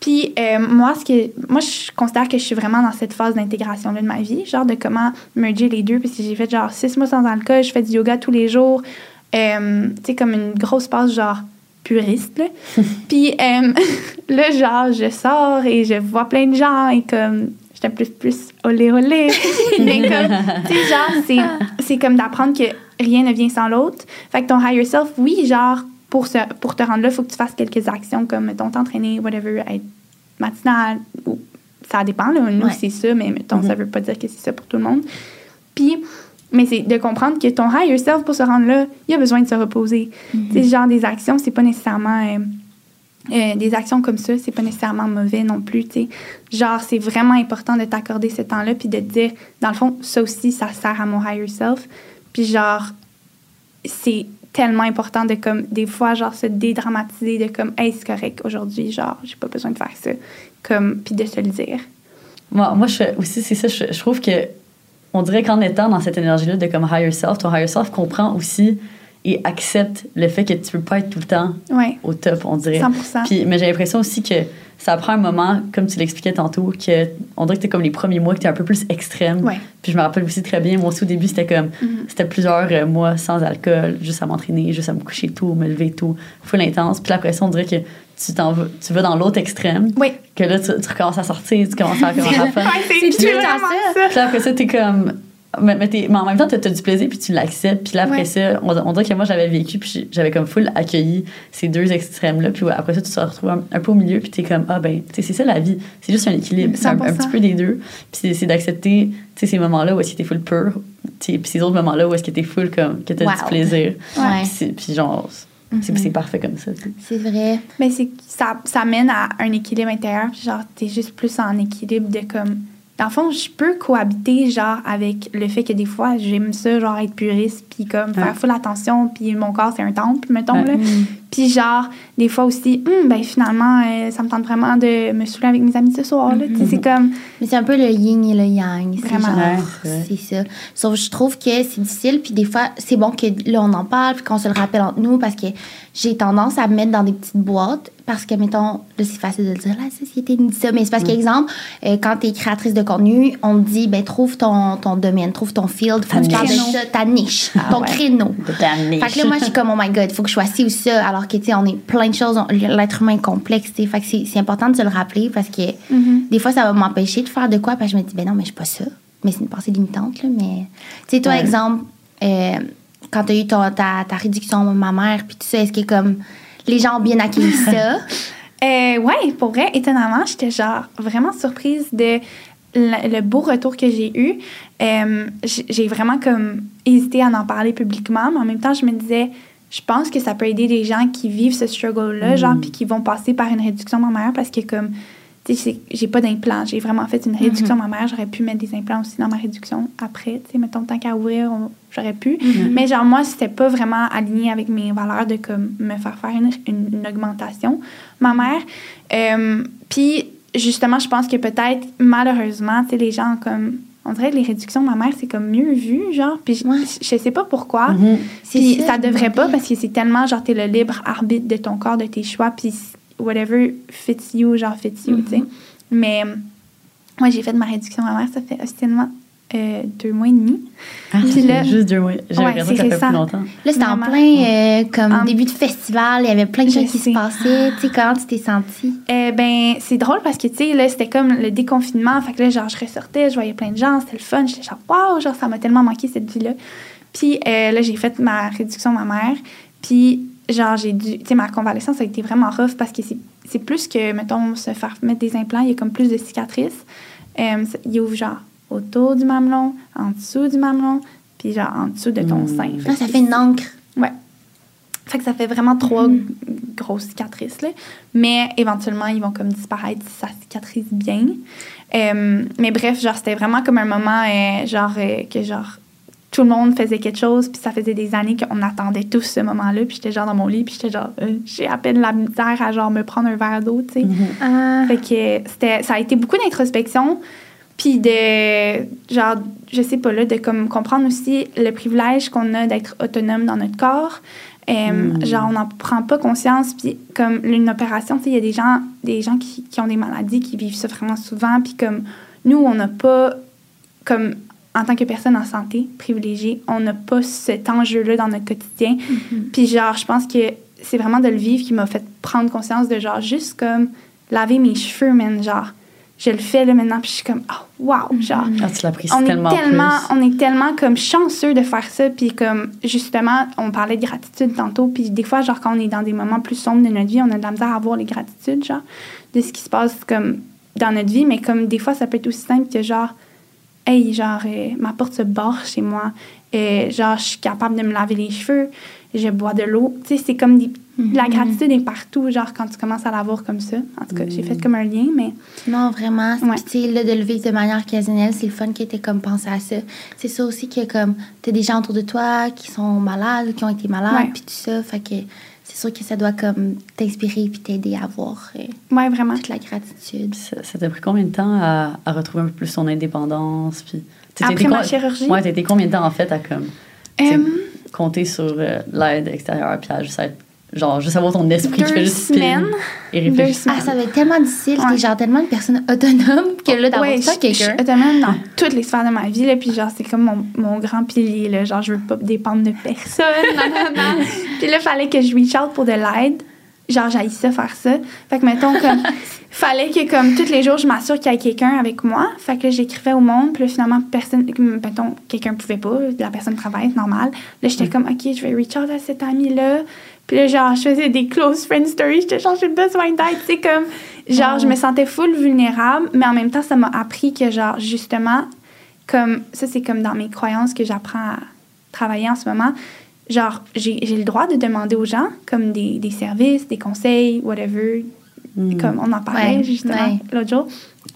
Puis euh, moi, ce que, moi, je considère que je suis vraiment dans cette phase d'intégration-là de ma vie, genre de comment merger les deux, parce que j'ai fait genre six mois sans alcool, je fais du yoga tous les jours, euh, tu sais, comme une grosse passe genre puriste. Puis euh, là, genre, je sors et je vois plein de gens et comme j'étais plus plus olé olé. Mais comme, tu sais, genre, c'est comme d'apprendre que rien ne vient sans l'autre. Fait que ton higher self, oui, genre, pour, se, pour te rendre là, il faut que tu fasses quelques actions comme, mettons, t'entraîner, whatever, être matinal. Ou, ça dépend, là. Nous, c'est ça, mais mettons, ça mm-hmm. veut pas dire que c'est ça pour tout le monde. Puis, mais c'est de comprendre que ton higher self, pour se rendre là, il a besoin de se reposer. Mm -hmm. genre des actions, c'est pas nécessairement. Euh, euh, des actions comme ça, c'est pas nécessairement mauvais non plus, tu Genre, c'est vraiment important de t'accorder ce temps-là, puis de te dire, dans le fond, ça aussi, ça sert à mon higher self. Puis genre, c'est tellement important de, comme, des fois, genre, se dédramatiser, de comme, hey, c'est correct, aujourd'hui, genre, j'ai pas besoin de faire ça. Comme, puis de se le dire. Moi, moi je, aussi, c'est ça, je, je trouve que on dirait qu'en étant dans cette énergie-là de comme higher self, ton higher self comprend aussi et accepte le fait que tu peux pas être tout le temps au top, on dirait. 100%. Puis, mais j'ai l'impression aussi que ça prend un moment, comme tu l'expliquais tantôt, que on dirait que es comme les premiers mois que tu es un peu plus extrême. Puis je me rappelle aussi très bien, moi aussi au début, c'était comme, mm-hmm. c'était plusieurs euh, mois sans alcool, juste à m'entraîner, juste à me coucher tôt, me lever tôt, full intense. Puis après ça, on dirait que tu, vas, tu vas dans l'autre extrême. Oui. Que là, tu, recommences à sortir, tu commences à, commencer à faire. c'est tout ça. Puis après ça, t'es comme mais, mais, en même temps, tu as, du plaisir puis tu l'acceptes. Puis là, après ça, on, dirait que moi, j'avais vécu puis j'avais comme full accueilli ces deux extrêmes-là. Puis après ça, tu te retrouves un, peu au milieu puis tu es comme, ah ben, tu sais, c'est ça la vie. C'est juste un équilibre. C'est un, petit peu des deux. Puis c'est d'accepter, ces moments-là où est-ce que t'es full pur. Puis ces autres moments-là où est-ce que t'es full comme, que t'as du plaisir. Ouais. Puis genre, c'est mm-hmm. parfait comme ça. C'est vrai. Mais ça, ça mène à un équilibre intérieur. Puis genre, t'es juste plus en équilibre de comme dans le fond, je peux cohabiter, genre, avec le fait que des fois, j'aime ça, genre, être puriste, puis comme faire full attention, puis mon corps, c'est un temple, mettons, là. Mm. Puis genre, des fois aussi, hum, ben finalement, euh, ça me tente vraiment de me saouler avec mes amis ce soir, là. C'est mm-hmm. comme... Mais c'est un peu le yin et le yang. Vraiment. C'est ça. Sauf je trouve que c'est difficile, puis des fois, c'est bon que là, on en parle, puis qu'on se le rappelle entre nous, parce que j'ai tendance à me mettre dans des petites boîtes, parce que, mettons, là, c'est facile de le dire, la société nous dit ça, mais c'est parce mm. qu'exemple, euh, quand tu es créatrice de contenu, on te dit, ben, trouve ton, ton domaine, trouve ton field, faut que tu parles de ça, ta niche, ah ton créneau. Ta niche. Fait que là, moi, je suis comme, oh my god, il faut que je sois ci ou ça, alors que, tu sais, on est plein de choses, l'être humain est complexe, tu Fait que c'est important de se le rappeler parce que mm-hmm. des fois, ça va m'empêcher de faire de quoi, parce que je me dis, ben non, mais je suis pas ça. Mais c'est une pensée limitante, là, mais. Tu sais, toi, exemple, euh, quand tu as eu ta, ta réduction ma mère, puis tout ça, est-ce que, comme les gens ont bien accueilli ça? euh, ouais, pour vrai, étonnamment, j'étais genre vraiment surprise de le, beau retour que j'ai eu. Euh, j'ai vraiment comme hésité à en parler publiquement, mais en même temps, je me disais, je pense que ça peut aider les gens qui vivent ce struggle-là, genre, mm. puis qui vont passer par une réduction mammaire parce que, comme, tu sais, j'ai pas d'implant. J'ai vraiment fait une réduction mm-hmm. mammaire. J'aurais pu mettre des implants aussi dans ma réduction après. Tu sais, mettons, tant qu'à ouvrir, j'aurais pu. Mm-hmm. Mais, genre, moi, c'était pas vraiment aligné avec mes valeurs de, comme, me faire faire une, une, augmentation mammaire. Euh, puis, justement, je pense que peut-être, malheureusement, tu sais, les gens, comme, on dirait que les réductions mammaires, c'est comme mieux vu, genre. Puis je, sais pas pourquoi. Puis ça, devrait pas parce que c'est tellement, genre, t'es le libre arbitre de ton corps, de tes choix. Puis whatever fits you, genre, fits you, tu sais. Mais moi, j'ai fait ma réduction mammaire, ça fait tellement euh, deux mois et demi. Ah, là, juste deux mois. J'ai ouais, regardé ça fait plus longtemps. Là, c'était en plein euh, comme début de festival. Il y avait plein de choses qui se passaient. Tu sais, comment tu t'es sentie? Euh, ben, c'est drôle parce que, tu sais, là, c'était comme le déconfinement. Fait que là, genre, je ressortais, je voyais plein de gens. C'était le fun. J'étais genre, waouh, genre, ça m'a tellement manqué cette vie-là. Puis là, j'ai fait ma réduction mammaire. Puis genre, j'ai dû. Tu sais, ma convalescence a été vraiment rough parce que c'est plus que, mettons, se faire mettre des implants, il y a comme plus de cicatrices. Euh, il ouvre, genre, autour du mamelon, en dessous du mamelon, puis, genre, en dessous de ton Mm. sein. Fait Ah, ça fait une encre. Ouais. Fait que ça fait vraiment trois g- grosses cicatrices, là. Mais éventuellement, ils vont comme disparaître si ça cicatrise bien. Euh, mais bref, genre, c'était vraiment comme un moment, euh, genre, euh, que genre, tout le monde faisait quelque chose, puis ça faisait des années qu'on attendait tous ce moment-là, puis j'étais genre dans mon lit, puis j'étais genre, euh, j'ai à peine la misère à genre me prendre un verre d'eau, tu sais. Mhm. Ah. Fait que c'était, ça a été beaucoup d'introspection, puis de, genre, je sais pas, là, de comme comprendre aussi le privilège qu'on a d'être autonome dans notre corps. Euh, Mm. Genre, on n'en prend pas conscience, puis comme une opération, tu sais, il y a des gens, des gens qui, qui ont des maladies, qui vivent ça vraiment souvent, puis comme nous, on n'a pas, comme en tant que personne en santé privilégiée, on n'a pas cet enjeu-là dans notre quotidien. Puis genre, je pense que c'est vraiment de le vivre qui m'a fait prendre conscience de genre juste comme laver mes cheveux, man, genre je le fais là maintenant puis je suis comme oh wow, genre Ah, tu on est tellement, on est tellement comme chanceux de faire ça puis comme justement on parlait de gratitude tantôt puis des fois genre quand on est dans des moments plus sombres de notre vie on a de la misère à avoir les gratitudes genre de ce qui se passe comme dans notre vie mais comme des fois ça peut être aussi simple que genre hey genre euh, ma porte se barre chez moi et genre je suis capable de me laver les cheveux je bois de l'eau tu sais c'est comme des la gratitude est partout genre quand tu commences à l'avoir comme ça en tout cas j'ai fait comme un lien mais Non, vraiment. Ouais. Puis, tu sais, là, de le vivre de manière occasionnelle, c'est le fun que tu comme pensé à ça. C'est ça aussi que, comme, tu as des gens autour de toi qui sont malades, qui ont été malades, puis tout ça. Fait que c'est sûr que ça doit, comme, t'inspirer puis t'aider à avoir euh, ouais vraiment toute la gratitude. Ça ça t'a pris combien de temps à, à retrouver un peu plus ton indépendance? Puis, tu sais, t'as Après ma chirurgie? Ouais, t'as été combien de temps en fait à comme Euh, compter sur euh, l'aide extérieure puis à juste être genre juste avoir ton esprit qui Deux fait juste semaines? et Deux réfléchir. semaines. Ah, ça va être tellement difficile. Ouais. T'es genre tellement une personne autonome que là, d'avoir ouais, ça, je- je suis quelqu'un. autonome dans toutes les sphères de ma vie, là, puis genre, c'est comme mon, mon grand pilier, là, genre, je veux pas dépendre de personne. Puis là, fallait que je reach out pour de l'aide, genre, j'haïs ça, faire ça. Fait que, mettons, comme, fallait que, comme, tous les jours, je m'assure qu'il y ait quelqu'un avec moi. Fait que là, j'écrivais au monde, puis là, finalement, personne, mettons, quelqu'un pouvait pas, la personne travaille, c'est normal. Là, j'étais comme, OK, je vais reach out à cet ami-là. Puis là, genre, je faisais des close friend stories, j'étais genre, j'ai besoin d'aide, tu sais, comme, genre, je me sentais full vulnérable, mais en même temps, ça m'a appris que, genre, justement, comme, ça, c'est comme dans mes croyances que j'apprends à travailler en ce moment. Genre, j'ai j'ai le droit de demander aux gens, comme des, des services, des conseils, whatever, Mm. comme on en parlait Ouais, justement ouais. l'autre jour.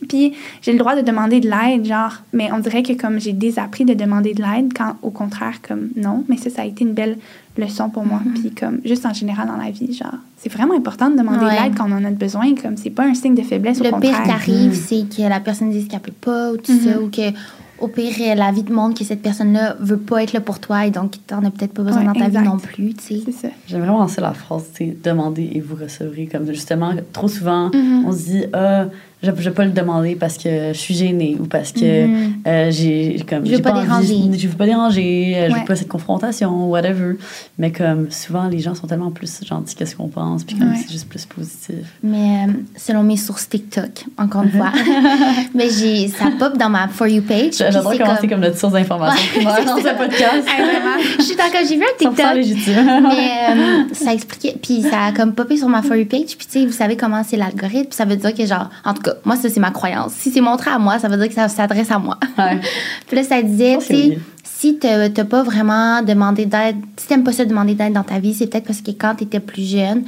Puis j'ai le droit de demander de l'aide, genre, mais on dirait que comme j'ai désappris de demander de l'aide, quand au contraire, comme non, mais ça, ça a été une belle leçon pour moi. Puis comme juste en général dans la vie, genre, c'est vraiment important de demander Ouais. de l'aide quand on en a besoin, comme c'est pas un signe de faiblesse, au Le contraire. pire qui arrive, c'est que la personne dise qu'elle peut pas ou tout Mhm. ça, ou que au pire, euh, la vie te montre que cette personne-là veut pas être là pour toi et donc t'en as peut-être pas besoin Ouais, dans ta exact. vie non plus, tu sais. C'est ça. J'aime vraiment ça la phrase, tu sais, demander et vous recevrez. Comme justement, trop souvent, Mhm. on se dit, ah, je ne vais pas le demander parce que je suis gênée ou parce que Mhm. euh, j'ai comme Je veux pas déranger. je veux pas déranger, euh, je Ouais. veux pas cette confrontation, whatever. Mais comme souvent, les gens sont tellement plus gentils que ce qu'on pense, puis comme Ouais. c'est juste plus positif. Mais euh, selon mes sources TikTok, encore une fois, mais j'ai ça pop dans ma For You page. J'adore c'est comme- comme notre source d'information Ouais, primaire dans ce podcast. Ah, vraiment. Je suis d'accord, j'ai vu un 100% TikTok. Mais euh, ça expliquait, puis ça a comme popé sur ma For You page, puis tu sais, vous savez comment c'est l'algorithme, puis ça veut dire que genre, en tout cas, moi ça c'est ma croyance. Si c'est montré à moi, ça veut dire que ça s'adresse à moi. Ouais. Puis là, ça disait, pense tu que sais, oui. si t'as t'as pas vraiment demandé d'aide, si t'aimes pas ça demander d'aide dans ta vie, c'est peut-être parce que quand t'étais plus jeune,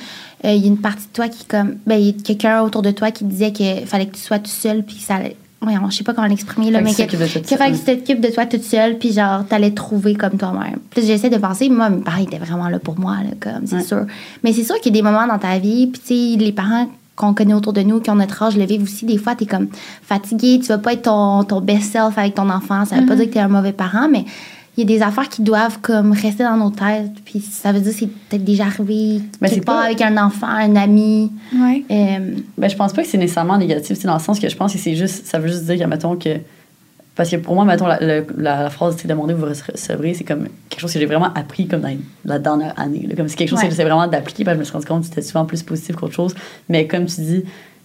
euh, il y a une partie de toi qui, comme, ben, il y a quelqu'un autour de toi qui disait qu'il fallait que tu sois tout seul, puis ça allait- Voyons, je sais pas comment l'exprimer, là, que mais tu que, fallait que tu t'occupes de toi toute seule, puis genre, t'allais trouver comme toi-même. Puis j'essaie de penser, moi, mes parents étaient vraiment là pour moi, là, comme, c'est Ouais. sûr. Mais c'est sûr qu'il y a des moments dans ta vie, puis tu sais, les parents qu'on connaît autour de nous, qui ont notre âge, le vivent aussi. Des fois, t'es comme fatigué, tu vas pas être ton, ton best self avec ton enfant. Ça veut pas dire que t'es un mauvais parent, mais il y a des affaires qui doivent comme rester dans nos têtes. Puis ça veut dire que c'est peut-être déjà arrivé Mais quelque c'est part pas- avec un enfant, un ami. Ouais. Euh, Ben, je pense pas que c'est nécessairement négatif, c'est dans le sens que je pense que c'est juste, ça veut juste dire que, mettons, que. Parce que pour moi, mettons, la, la, la phrase, c'est demander, vous recevrez, c'est comme quelque chose que j'ai vraiment appris comme dans la dernière année. là. Comme c'est quelque chose Ouais. que j'essaie vraiment d'appliquer, parce que je me suis rendu compte que c'était souvent plus positif qu'autre chose. Mais comme tu dis,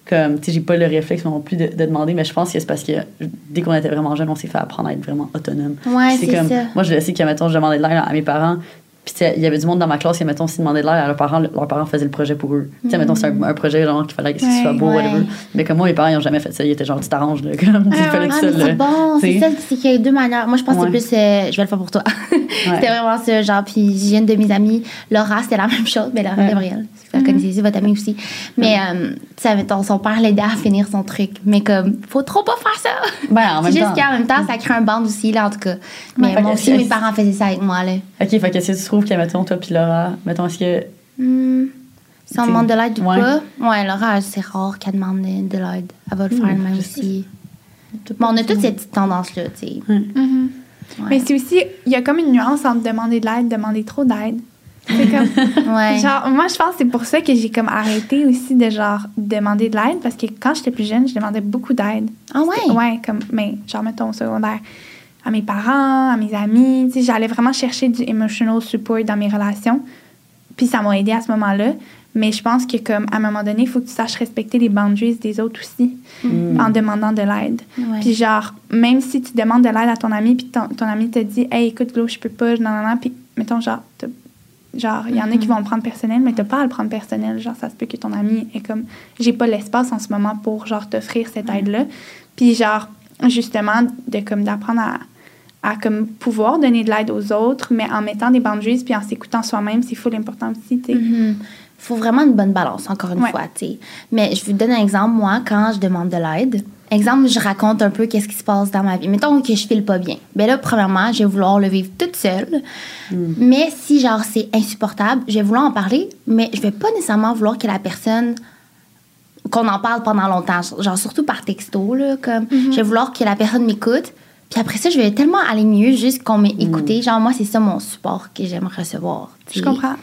comme, tu sais, j'ai pas le réflexe non plus de, de demander, mais je pense que c'est parce que dès qu'on était vraiment jeune, on s'est fait apprendre à être vraiment autonome. ouais, c'est comme, ça. moi, je sais que, mettons, je demandais de l'aide à mes parents, Puis il y avait du monde dans ma classe qui, mettons, s'ils demandaient de l'aide à leurs parents, leurs parents faisaient le projet pour eux. Tu sais, mettons, c'est un, un projet genre qu'il fallait que ce Ouais, soit beau, ouais. whatever. Mais comme moi, mes parents, ils ont jamais fait ça. Ils étaient genre, tu t'arranges, là, comme, il fallait que ça, c'est bon, c'est ça, c'est qu'il y a deux manières. Moi, je pense que c'est plus, euh, je vais le faire pour toi. C'était vraiment ça, genre, puis j'ai une de mes amies, Laura, c'était la même chose, mais Laura Ouais. C'est votre amie aussi. Mais, euh, tu sais, mettons, son père l'aidait à finir son truc, mais comme, faut trop pas faire ça. Ben, en même C'est temps. juste qu'en même temps, ça crée un band aussi, là, en tout cas. Mais moi que aussi, mes parents faisaient ça avec moi, là. OK, fait que si tu trouves que, mettons, toi puis Laura, mettons, est-ce que. Hmm. Si on demande de l'aide ou ouais. pas, ouais, Laura, c'est rare qu'elle demande de de l'aide. Elle va le faire Hmm, elle-même sais. aussi. Bon, on a toutes ces petites tendances-là, tu sais. Mhm. Ouais. Mais c'est aussi, il y a comme une nuance entre demander de l'aide, demander trop d'aide. C'est comme, Ouais. genre, moi, je pense que c'est pour ça que j'ai comme arrêté aussi de genre demander de l'aide parce que quand j'étais plus jeune, je demandais beaucoup d'aide. Ah ouais? Ouais, comme, mais genre, mettons, au secondaire, à mes parents, à mes amis. Tu sais, j'allais vraiment chercher du emotional support dans mes relations. Puis ça m'a aidé à ce moment-là. Mais je pense que, comme, à un moment donné, il faut que tu saches respecter les boundaries des autres aussi Mm. en demandant de l'aide. Ouais. Puis genre, même si tu demandes de l'aide à ton ami, puis ton, ton ami te dit, hey, écoute, Glo, je peux pas, non, non, non, puis mettons, genre, genre, il y en a qui vont le prendre personnel, mais t'as pas à le prendre personnel. Genre, ça se peut que ton ami est comme, j'ai pas l'espace en ce moment pour, genre, t'offrir cette aide-là. Puis genre, justement, de comme d'apprendre à, à comme pouvoir donner de l'aide aux autres, mais en mettant des boundaries, puis en s'écoutant soi-même, c'est full important aussi, tu sais. Mhm. faut vraiment une bonne balance, encore une Ouais. fois, tu sais. Mais je vous donne un exemple, moi, quand je demande de l'aide. Exemple, je raconte un peu qu'est-ce qui se passe dans ma vie. Mettons que je file pas bien. Ben là, premièrement, je vais vouloir le vivre toute seule. Mais si, genre, c'est insupportable, je vais vouloir en parler, mais je vais pas nécessairement vouloir que la personne qu'on en parle pendant longtemps, genre surtout par texto, là, comme je vais vouloir que la personne m'écoute. Puis après ça, je vais tellement aller mieux juste qu'on m'ait écouté. Genre, moi, c'est ça mon support que j'aime recevoir. tu Je comprends.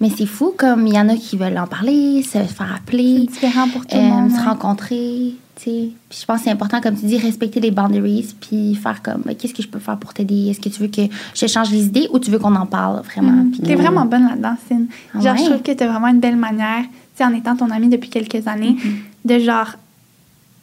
Mais c'est fou, comme il y en a qui veulent en parler, se faire C'est appeler, différent pour tout le euh, monde. se rencontrer, tu sais. Puis je pense que c'est important, comme tu dis, respecter les boundaries, puis faire comme, qu'est-ce que je peux faire pour t'aider? Est-ce que tu veux que je change les idées ou tu veux qu'on en parle vraiment? Mhm. Puis T'es vraiment bonne là-dedans, Cine. Genre, ouais? je trouve que t'as vraiment une belle manière, tu sais, en étant ton amie depuis quelques années, Mm-hmm. de genre,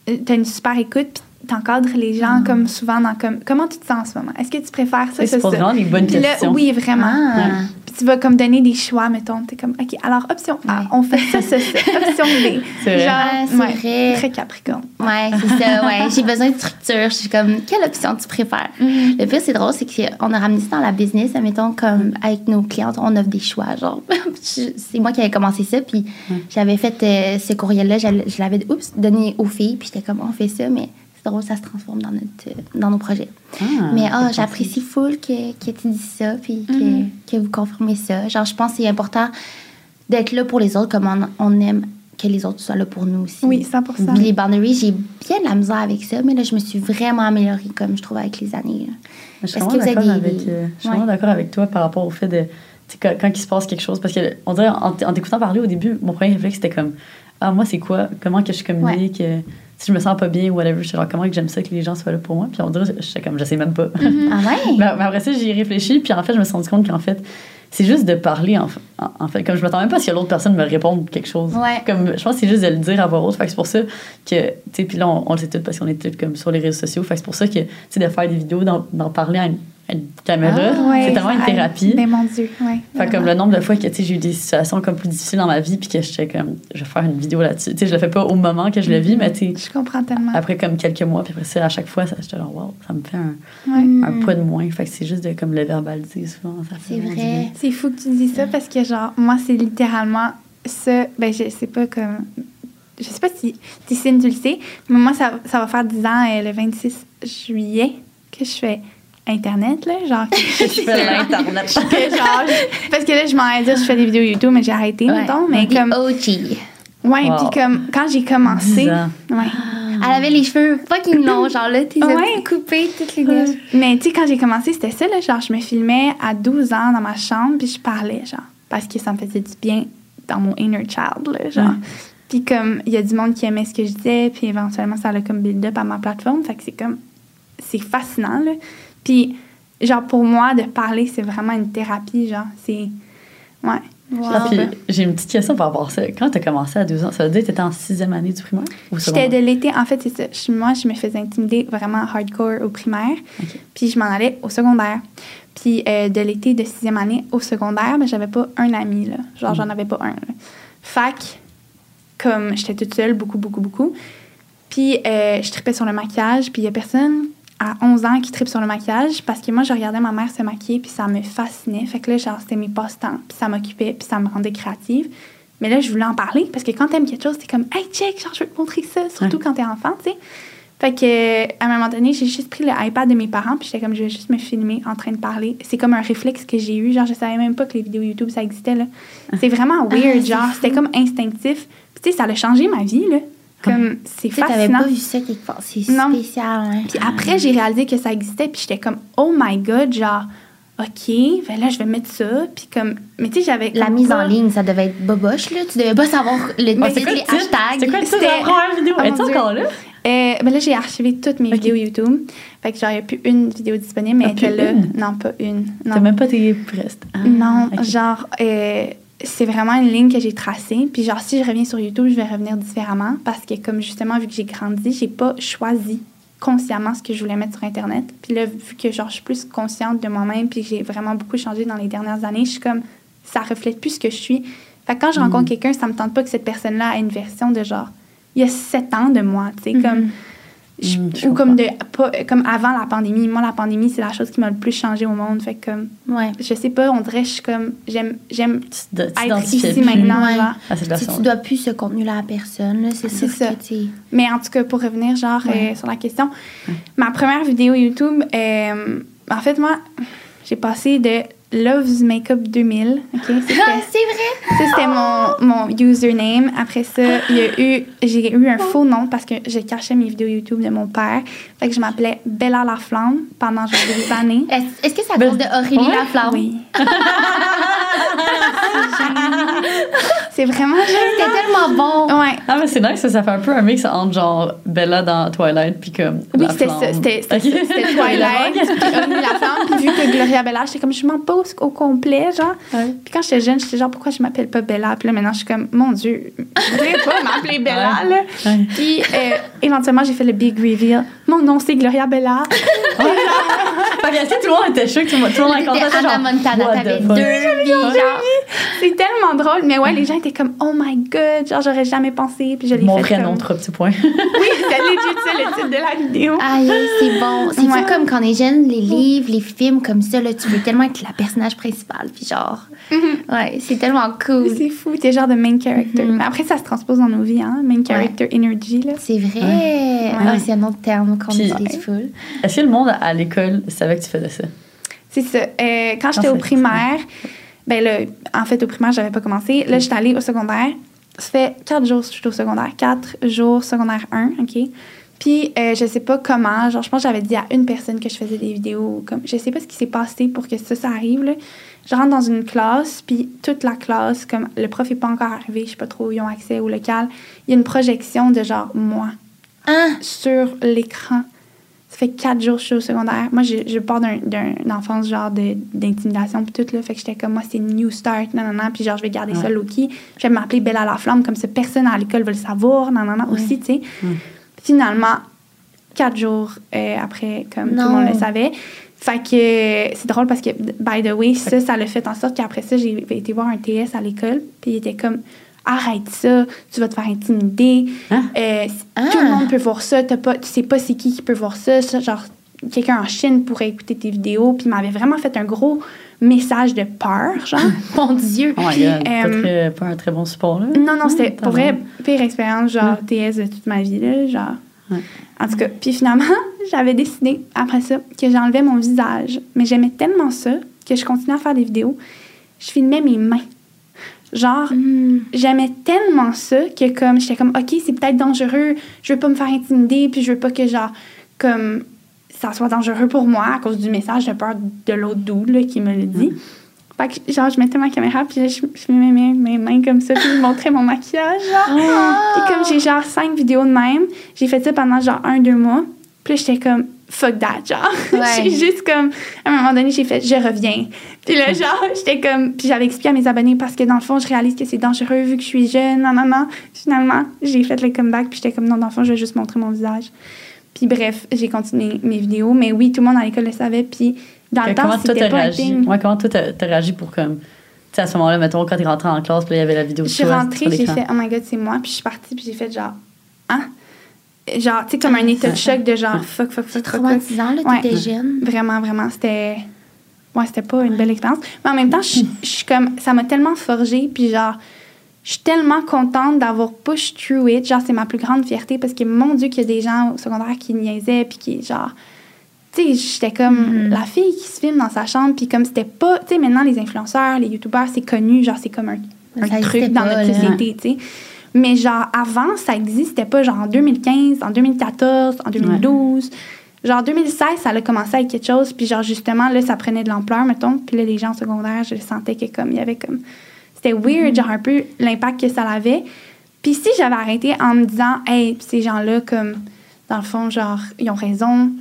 euh, t'as une super écoute, puis t'encadres les gens Ah. comme souvent dans comme, comment tu te sens en ce moment? Est-ce que tu préfères ça, c'est vraiment des bonnes Puis là, questions. oui, vraiment. Ah. Puis tu vas comme donner des choix, mettons. T'es comme, OK, alors option A, on fait ça, ça, ça. Option B. C'est vrai. Ouais, c'est vrai. Très Capricorne. Ouais, c'est ça, ouais. J'ai besoin de structure. Je suis comme, quelle option tu préfères? Mhm. Le pire, c'est drôle, c'est qu'on a ramené ça dans la business. Admettons, comme avec nos clientes, on offre des choix. Genre, c'est moi qui avais commencé ça. Puis j'avais fait euh, ce courriel-là, je, je l'avais, oups, donné aux filles. Puis j'étais comme, on fait ça, mais drôle, ça se transforme dans, notre, euh, dans nos projets. Ah, mais c'est j'apprécie full que, que tu dis ça. Puis que, Mhm. que vous confirmez ça. Genre, je pense que c'est important d'être là pour les autres comme on, on aime que les autres soient là pour nous aussi. Oui, 100 Puis les boundaries, j'ai bien de la misère avec ça, mais là, je me suis vraiment améliorée, comme je trouve, avec les années. là. Je suis vraiment d'accord avec, des- euh, Ouais. avec toi par rapport au fait de quand, quand il se passe quelque chose parce que on dirait en, t'écoutant parler au début mon premier réflexe c'était comme ah moi c'est quoi? Comment que je communique? Euh, si je me sens pas bien ou whatever. Je suis genre comment que j'aime ça que les gens soient là pour moi? Puis on dirait je sais comme je sais même pas. Ah ouais? mais, mais après ça j'y ai réfléchi puis en fait je me suis rendu compte qu'en fait c'est juste de parler en, fait. Comme je m'attends même pas à ce que l'autre personne me réponde quelque chose. Ouais. comme je pense que c'est juste de le dire à voix haute. Fait que c'est pour ça que tu sais puis là on, on le sait tout parce qu'on est tous comme sur les réseaux sociaux. Fait que c'est pour ça que tu sais de faire des vidéos d'en d'en parler à une, une caméra Ah, Ouais, c'est tellement une thérapie Ben mon Dieu, ouais. fait comme le nombre de fois que tu sais, j'ai eu des situations comme plus difficiles dans ma vie puis que j'étais comme je vais faire une vidéo là-dessus tu sais je le fais pas au moment que je le vis mais tu sais Je comprends tellement. après comme quelques mois puis après ça à chaque fois ça j'étais genre wow ça me fait un, Ouais. un poids de moins fait que c'est juste de comme le verbaliser souvent C'est vrai. C'est fou que tu dis ça parce que, genre, moi, c'est littéralement ça. Ben, je sais pas comme. Je sais pas si Ticine, tu le sais, mais moi, ça, ça va faire 10 ans euh, le 26 juillet que je fais Internet, là. Genre, que je fais l'internet que genre, je- parce que là, je m'en allais dire, je fais des vidéos YouTube, mais j'ai arrêté, Ouais. mettons. Mais comme. OG. Ouais, Wow. puis comme, quand j'ai commencé. 10 ans. Ouais. Elle avait les cheveux fucking longs, genre là, tes Ouais. coupés, toutes les mèches. Mais tu sais, quand j'ai commencé, c'était ça, là. Genre, je me filmais à 12 ans dans ma chambre, puis je parlais, genre, parce que ça me faisait du bien dans mon inner child, là, genre. Ouais. Puis comme, il y a du monde qui aimait ce que je disais, puis éventuellement, ça a comme build-up à ma plateforme. Fait que c'est comme, c'est fascinant, là. Puis, genre, pour moi, de parler, c'est vraiment une thérapie, genre. C'est, ouais. Ah, puis j'ai une petite question par rapport à ça. Quand tu as commencé à 12 ans, ça veut dire que tu étais en sixième année du primaire ou J'étais de l'été, en fait, c'est ça. Moi, je me faisais intimider vraiment hardcore au primaire. Puis je m'en allais au secondaire. Puis euh, de l'été de sixième année au secondaire, ben, j'avais pas un ami, là. Genre, j'en avais pas un. Là. Fac, comme j'étais toute seule, beaucoup, beaucoup, beaucoup. Puis euh, je tripais sur le maquillage, puis il y a personne à 11 ans qui tripe sur le maquillage parce que moi, je regardais ma mère se maquiller, puis ça me fascinait. Fait que là, genre, c'était mes passe-temps, puis ça m'occupait, puis ça me rendait créative. Mais là, je voulais en parler parce que quand t'aimes quelque chose, t'es comme, hey, check, genre, je veux te montrer ça, surtout quand t'es enfant, tu sais. Fait que, à un moment donné, j'ai juste pris le iPad de mes parents, puis j'étais comme, je vais juste me filmer en train de parler. C'est comme un réflexe que j'ai eu. Genre, je savais même pas que les vidéos YouTube, ça existait, là. C'est vraiment Ah, weird, c'est genre, c'était comme instinctif. Puis, tu sais, ça a changé ma vie, là. Comme, c'est fascinant. pas vu ça quelque part. C'est Non. spécial, hein. Puis après, j'ai réalisé que ça existait, puis j'étais comme, oh my god, genre, OK, ben là, je vais mettre ça. Puis comme, mais tu sais, j'avais. La mise pas- en ligne, ça devait être boboche, là. Tu devais pas savoir le, c'est les quoi le titre? hashtags? C'est quoi le titre première vidéo? Oh mon Dieu. encore là? Euh, ben là, j'ai archivé toutes mes vidéos YouTube. Fait que genre, il n'y a plus une vidéo disponible, mais Ah, elle était là. une? Non, pas une. T'as Non, même pas tes prestes. Ah, non genre, euh, c'est vraiment une ligne que j'ai tracée. Puis genre, si je reviens sur YouTube, je vais revenir différemment parce que comme justement, vu que j'ai grandi, j'ai pas choisi consciemment ce que je voulais mettre sur Internet. Puis là, vu que genre, je suis plus consciente de moi-même, puis que j'ai vraiment beaucoup changé dans les dernières années, je suis comme, ça reflète plus ce que je suis. Fait que quand je rencontre quelqu'un, ça me tente pas que cette personne-là ait une version de genre, il y a sept ans de moi, tu sais, comme... je- Mm, je ou comme de pas, comme avant la pandémie moi la pandémie c'est la chose qui m'a le plus changé au monde fait que comme Ouais. je sais pas on dirait que je suis comme j'aime j'aime être ici plus maintenant Ouais. cette Tu, tu dois plus ce contenu-là à personne, là. C'est C'est sûr ça. que, mais en tout cas pour revenir genre Ouais. euh, sur la question ma première vidéo YouTube euh, en fait moi j'ai passé de Love's Makeup 2000 ok? C'était- Ah, c'est vrai! Ça, c'était mon, mon username. Après ça, il y a eu, j'ai eu un faux nom parce que je cachais mes vidéos YouTube de mon père. Fait que je m'appelais Bella la Flamme pendant genre des années. Est-ce que c'est à cause de Aurélie ouais. Laflamme? Oui. C'est vraiment C'était tellement bon! Ouais. Ah, mais c'est nice, ça, ça fait un peu un mix entre genre Bella dans Twilight puis comme. Oui, la c'était flamme. ça. Ça. C'était Twilight, puis Aurélie la Flamme. Puis vu que Gloria Bella, j'étais comme, je m'en pose au complet, genre. Ouais. Puis quand j'étais jeune, j'étais genre, pourquoi je m'appelle pas Bella? Puis là, maintenant, je suis comme, mon Dieu, je voudrais pas m'appeler Bella, là. Ouais. Puis euh, éventuellement, j'ai fait le big reveal. Mon nom, c'est Gloria Bella. Fait que, que tout le monde était choqué? Tout le monde tout le monde racontait Anna genre, Montana, t'avais deux vies, genre. C'est tellement drôle. Mais ouais, les gens étaient comme, oh my god, genre, j'aurais jamais pensé. Puis je l'ai Mon vrai comme... nom, trois petits points. Oui, c'était legit ça, le titre de la vidéo. Aïe, c'est bon. C'est Ouais. fou comme quand on est jeune, les livres, les films comme ça, là, tu veux tellement être la personnage principale. Puis genre, ouais, c'est tellement cool. C'est fou, t'es genre de main character. Mhm. Mais après, ça se transpose dans nos vies, hein. Main character energy, là. C'est vrai. Ouais. Ah, c'est un autre terme qu'on utilise full. Est-ce que le monde à l'école savait que tu faisais ça? C'est ça. Euh, quand j'étais au primaire, ben là, en fait, au primaire, j'avais pas commencé. Là, j'étais allée au secondaire. Ça fait quatre jours que je suis au secondaire. Quatre jours secondaire 1, OK? Puis, euh, je sais pas comment. Genre, je pense que j'avais dit à une personne que je faisais des vidéos. Comme, je sais pas ce qui s'est passé pour que ça, ça arrive, là. Je rentre dans une classe, puis toute la classe, comme le prof est pas encore arrivé, je sais pas trop où ils ont accès au local, il y a une projection de genre moi Hein? sur l'écran. Ça fait quatre jours que je suis au secondaire. Moi, je, je pars d'un- d'une enfance genre de- d'intimidation puis tout, là. Fait que j'étais comme, moi, c'est New Start, non, non, non. Puis genre, je vais garder ça low-key. Je vais m'appeler Bella la Flamme, comme ça, personne à l'école veut le savoir, non, non, non, aussi, tu sais. Ouais. Finalement, quatre jours euh, après, comme tout le monde le savait. Fait que c'est drôle parce que, by the way, ça, ça l'a fait en sorte qu'après ça, j'ai été voir un TS à l'école. Puis il était comme, arrête ça, tu vas te faire intimider. Hein? Euh, Ah. Tout le monde peut voir ça. T'as pas, tu sais pas c'est qui qui peut voir ça. ça genre, quelqu'un en Chine pourrait écouter tes vidéos. Puis il m'avait vraiment fait un gros message de peur, genre. Mon Dieu. Oh my Puis, god, pas, euh, très- pas un très bon support, là. Non, non, c'était Hum, pour vrai, pire expérience, genre TS de toute ma vie, là, genre. Ouais. En tout cas, puis finalement, j'avais décidé, après ça, que j'enlevais mon visage. Mais j'aimais tellement ça que je continuais à faire des vidéos. Je filmais mes mains. Genre, Hmm. j'aimais tellement ça que comme, j'étais comme, OK, c'est peut-être dangereux, je veux pas me faire intimider, puis je veux pas que, genre, comme, ça soit dangereux pour moi à cause du message de peur de l'autre là, qui me le dit. Fait que, genre, je mettais ma caméra, puis je, je filmais mes, mes mains comme ça, puis je montrais mon maquillage, genre. Puis comme j'ai genre cinq vidéos de même, j'ai fait ça pendant genre un, deux mois. Puis j'étais comme, fuck that, genre. Ouais. j'ai juste comme, à un moment donné, j'ai fait, je reviens. Puis là, genre, j'étais comme, puis j'avais expliqué à mes abonnés parce que dans le fond, je réalise que c'est dangereux vu que je suis jeune, non, non, non. Finalement, j'ai fait le comeback, puis j'étais comme, non, dans le fond, je vais juste montrer mon visage. Puis bref, j'ai continué mes vidéos. Mais oui, tout le monde à l'école le savait. Puis Dans le temps, comment toi, c'était t'as pas un réagi? thing. Ouais, comment toi, t'as t'as réagi pour comme. Tu sais, à ce moment-là, mettons, quand t'es rentrée en classe, puis là, il y avait la vidéo de Je suis rentrée, j'ai fait, oh my god, c'est moi. Puis je suis partie, puis j'ai fait genre, hein? Genre, tu sais, comme un état de choc de genre, fuck, fuck, C'est fuck, fuck, fuck. traumatisant, là, Ouais. t'étais jeune. Vraiment, vraiment, c'était. Ouais, c'était pas une belle expérience. Mais en même temps, je je suis comme. Ça m'a tellement forgé, puis genre, je suis tellement contente d'avoir push through it. Genre, c'est ma plus grande fierté parce que mon Dieu, qu'il y a des gens au secondaire qui niaisaient, puis qui, genre. Tu sais, j'étais comme Mhm. la fille qui se filme dans sa chambre, puis comme c'était pas. Tu sais, maintenant, les influenceurs, les youtubeurs, c'est connu, genre, c'est comme un, truc dans pas, notre société, tu sais. Mais genre, avant, ça existait pas, genre en 2015, en 2014, en 2012. Genre, 2016, ça a commencé avec quelque chose, puis genre, justement, là, ça prenait de l'ampleur, mettons. Puis là, les gens au secondaire, je sentais que comme, il y avait comme. C'était weird, Mm-hmm. genre, un peu l'impact que ça avait. Puis si j'avais arrêté en me disant, hey, ces gens-là, comme, dans le fond, genre, ils ont raison,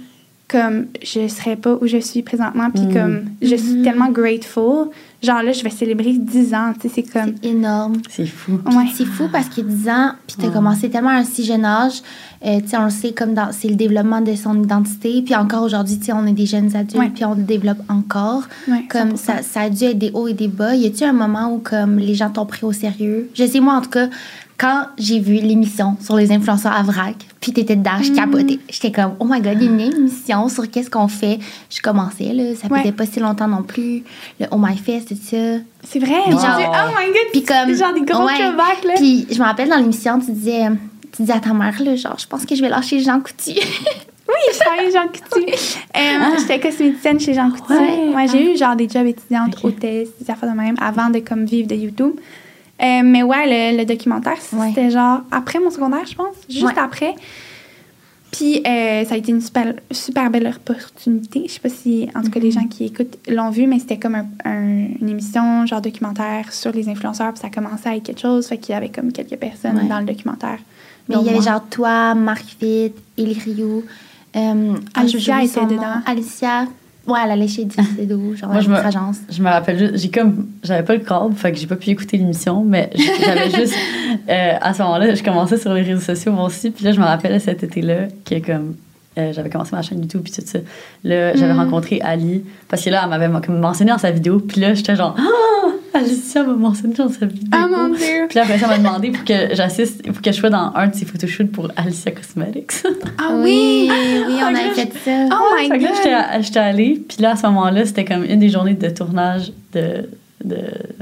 comme, je serais pas où je suis présentement, puis Mm. comme, je suis Mhm. tellement grateful. Genre, là, je vais célébrer 10 ans, tu sais, c'est comme. C'est énorme. C'est fou. Ouais. C'est fou parce que 10 ans, puis t'as Ouais. commencé tellement à un si jeune âge. Euh, tu sais, on le sait, comme dans, c'est le développement de son identité. Puis encore aujourd'hui, tu sais, on est des jeunes adultes, Ouais. puis on le développe encore. Ouais, Comme 100%. ça, ça a dû être des hauts et des bas. Y a-tu un moment où comme les gens t'ont pris au sérieux? Je sais, moi, en tout cas, quand j'ai vu l'émission sur les influenceurs à vrac, puis t'étais dedans, je capotais. J'étais comme, oh my god, il y a une émission sur qu'est-ce qu'on fait. Je commençais, là. Ça Ouais. faisait pas si longtemps non plus. Le Oh My Fest, tout ça. C'est vrai, mon genre- oh my god, Puis comme. genre des gros ouais. là. Puis je me rappelle dans l'émission, tu disais, tu disais à ta mère, là, genre, je pense que je vais lâcher Jean Coutu. Oui, je travaillais Jean Coutu. Euh, J'étais cosméticienne chez Jean Coutu. Ah. Ouais. Ouais, j'ai eu genre des jobs étudiantes, Ok. hôtesses, des affaires de même, avant de comme vivre de YouTube. Euh, mais ouais, le, le documentaire, Ouais. c'était genre après mon secondaire, je pense, juste Ouais. après. Puis euh, ça a été une super, super belle opportunité. Je sais pas si, en tout cas, les Mm-hmm. gens qui écoutent l'ont vu, mais c'était comme un- un- une émission, genre documentaire sur les influenceurs. Puis ça commençait avec quelque chose. Fait qu'il y avait comme quelques personnes Ouais. dans le documentaire. Mais il y avait genre toi, Marc Eli Rio. Euh, Alicia était dedans. Alicia. Ouais, elle allait chez Dicedo, genre Moi, je me- agence. Je me rappelle juste, j'ai comme, j'avais pas le câble, fait que j'ai pas pu écouter l'émission, mais j'avais juste, euh, à ce moment-là, je commençais sur les réseaux sociaux moi aussi, puis là, je me rappelle cet été-là, que comme, euh, j'avais commencé ma chaîne YouTube, puis tout ça. Là, j'avais Mm. rencontré Ali, parce que là, elle m'avait mentionné dans sa vidéo, puis là, j'étais genre, ah, Alicia m'a mentionné dans sa vidéo. Ah mon Dieu! Puis là, après ça, elle m'a demandé pour que j'assiste, pour que je sois dans un de ses photoshoots pour Alicia Cosmetics. Ah oui, oui, on Ah, avait je- fait ça. Oh my Fait que là, god! j'étais- allée, puis là, à ce moment-là, c'était comme une des journées de tournage de, de,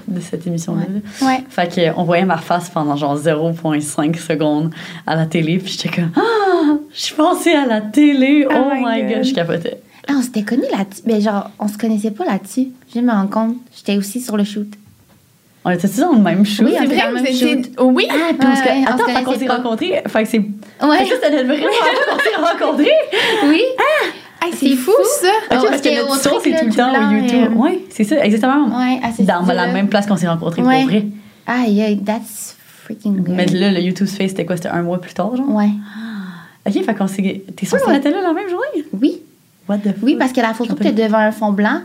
de cette émission-là. Ouais. Fait qu'on voyait ma face pendant genre 0,5 secondes à la télé, puis j'étais comme Ah, je suis passée à la télé, oh, Oh my my god. God. je capotais. Ah, on s'était connus là-dessus. Mais genre, on se connaissait pas là-dessus. Je me rends compte. J'étais aussi sur le shoot. On était-tu dans le même show? Oui, C'est on était vrai, dans le même shoot. Oui! Ah, puis on Ouais, on se Attends, connaissait s'est rencontrés. Fait que c'est. Ouais. Fait que ça, c'était le vrai moment qu'on s'est rencontrés. Oui. Hey, c'est C'est fou, fou. ça! Oh, parce que notre truc, c'est tout le temps au YouTube. euh, Oui, c'est ça, exactement. Ouais, à ce Dans la même place qu'on s'est rencontrés Ouais. pour vrai. Aïe, aïe, that's freaking good. Mais là, le YouTube Space, c'était quoi? C'était un mois plus tard, genre? Ouais. Ok, fait qu'on s'est. T'es sûr On qu'on était là la même journée? Oui. What the fuck? Oui, parce que la photo que t'es devant un fond blanc,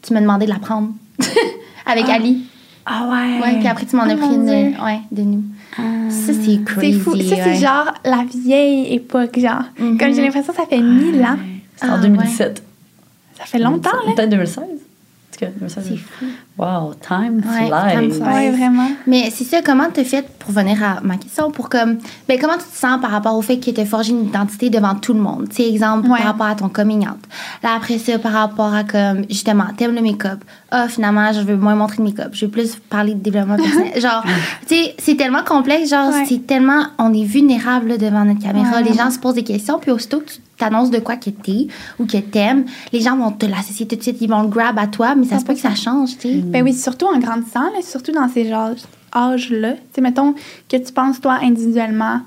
tu m'as demandé de la prendre. Avec Ah. Ali. Ah ouais. Ouais, puis après, tu m'en as Oh pris mon une. Dieu. Ouais, de nous. Ça, c'est C'est crazy. fou. Ça, c'est ouais. genre la vieille époque, genre. Mhm. Comme j'ai l'impression que ça fait mille ans. C'était en Ah, 2017. Ça fait longtemps, là. Peut-être 2016. En tout cas, 2016. C'est fou. Wow, time Ouais, flies. time flies. Ouais, vraiment. Mais c'est ça, comment t'as fait pour venir à ma question, pour comme, ben comment tu te sens par rapport au fait que t'as forgé une identité devant tout le monde? Tu sais, exemple, Ouais. par rapport à ton coming out. Là, après ça, par rapport à comme, justement, t'aimes le make-up. Ah, finalement, je veux moins montrer de make-up. Je veux plus parler de développement personnel. genre, tu sais, c'est tellement complexe, genre, Ouais. c'est tellement, on est vulnérable là, devant notre caméra. Ouais, les gens se posent des questions, puis aussitôt que tu t'annonces de quoi que t'es ou que t'aimes, les gens vont te l'associer tout de suite, ils vont le grab à toi, mais ça se peut que ça change, tu sais. Ben oui, surtout en grandissant, là, surtout dans ces genres- âges-là. Tu sais, mettons que tu penses, toi, individuellement,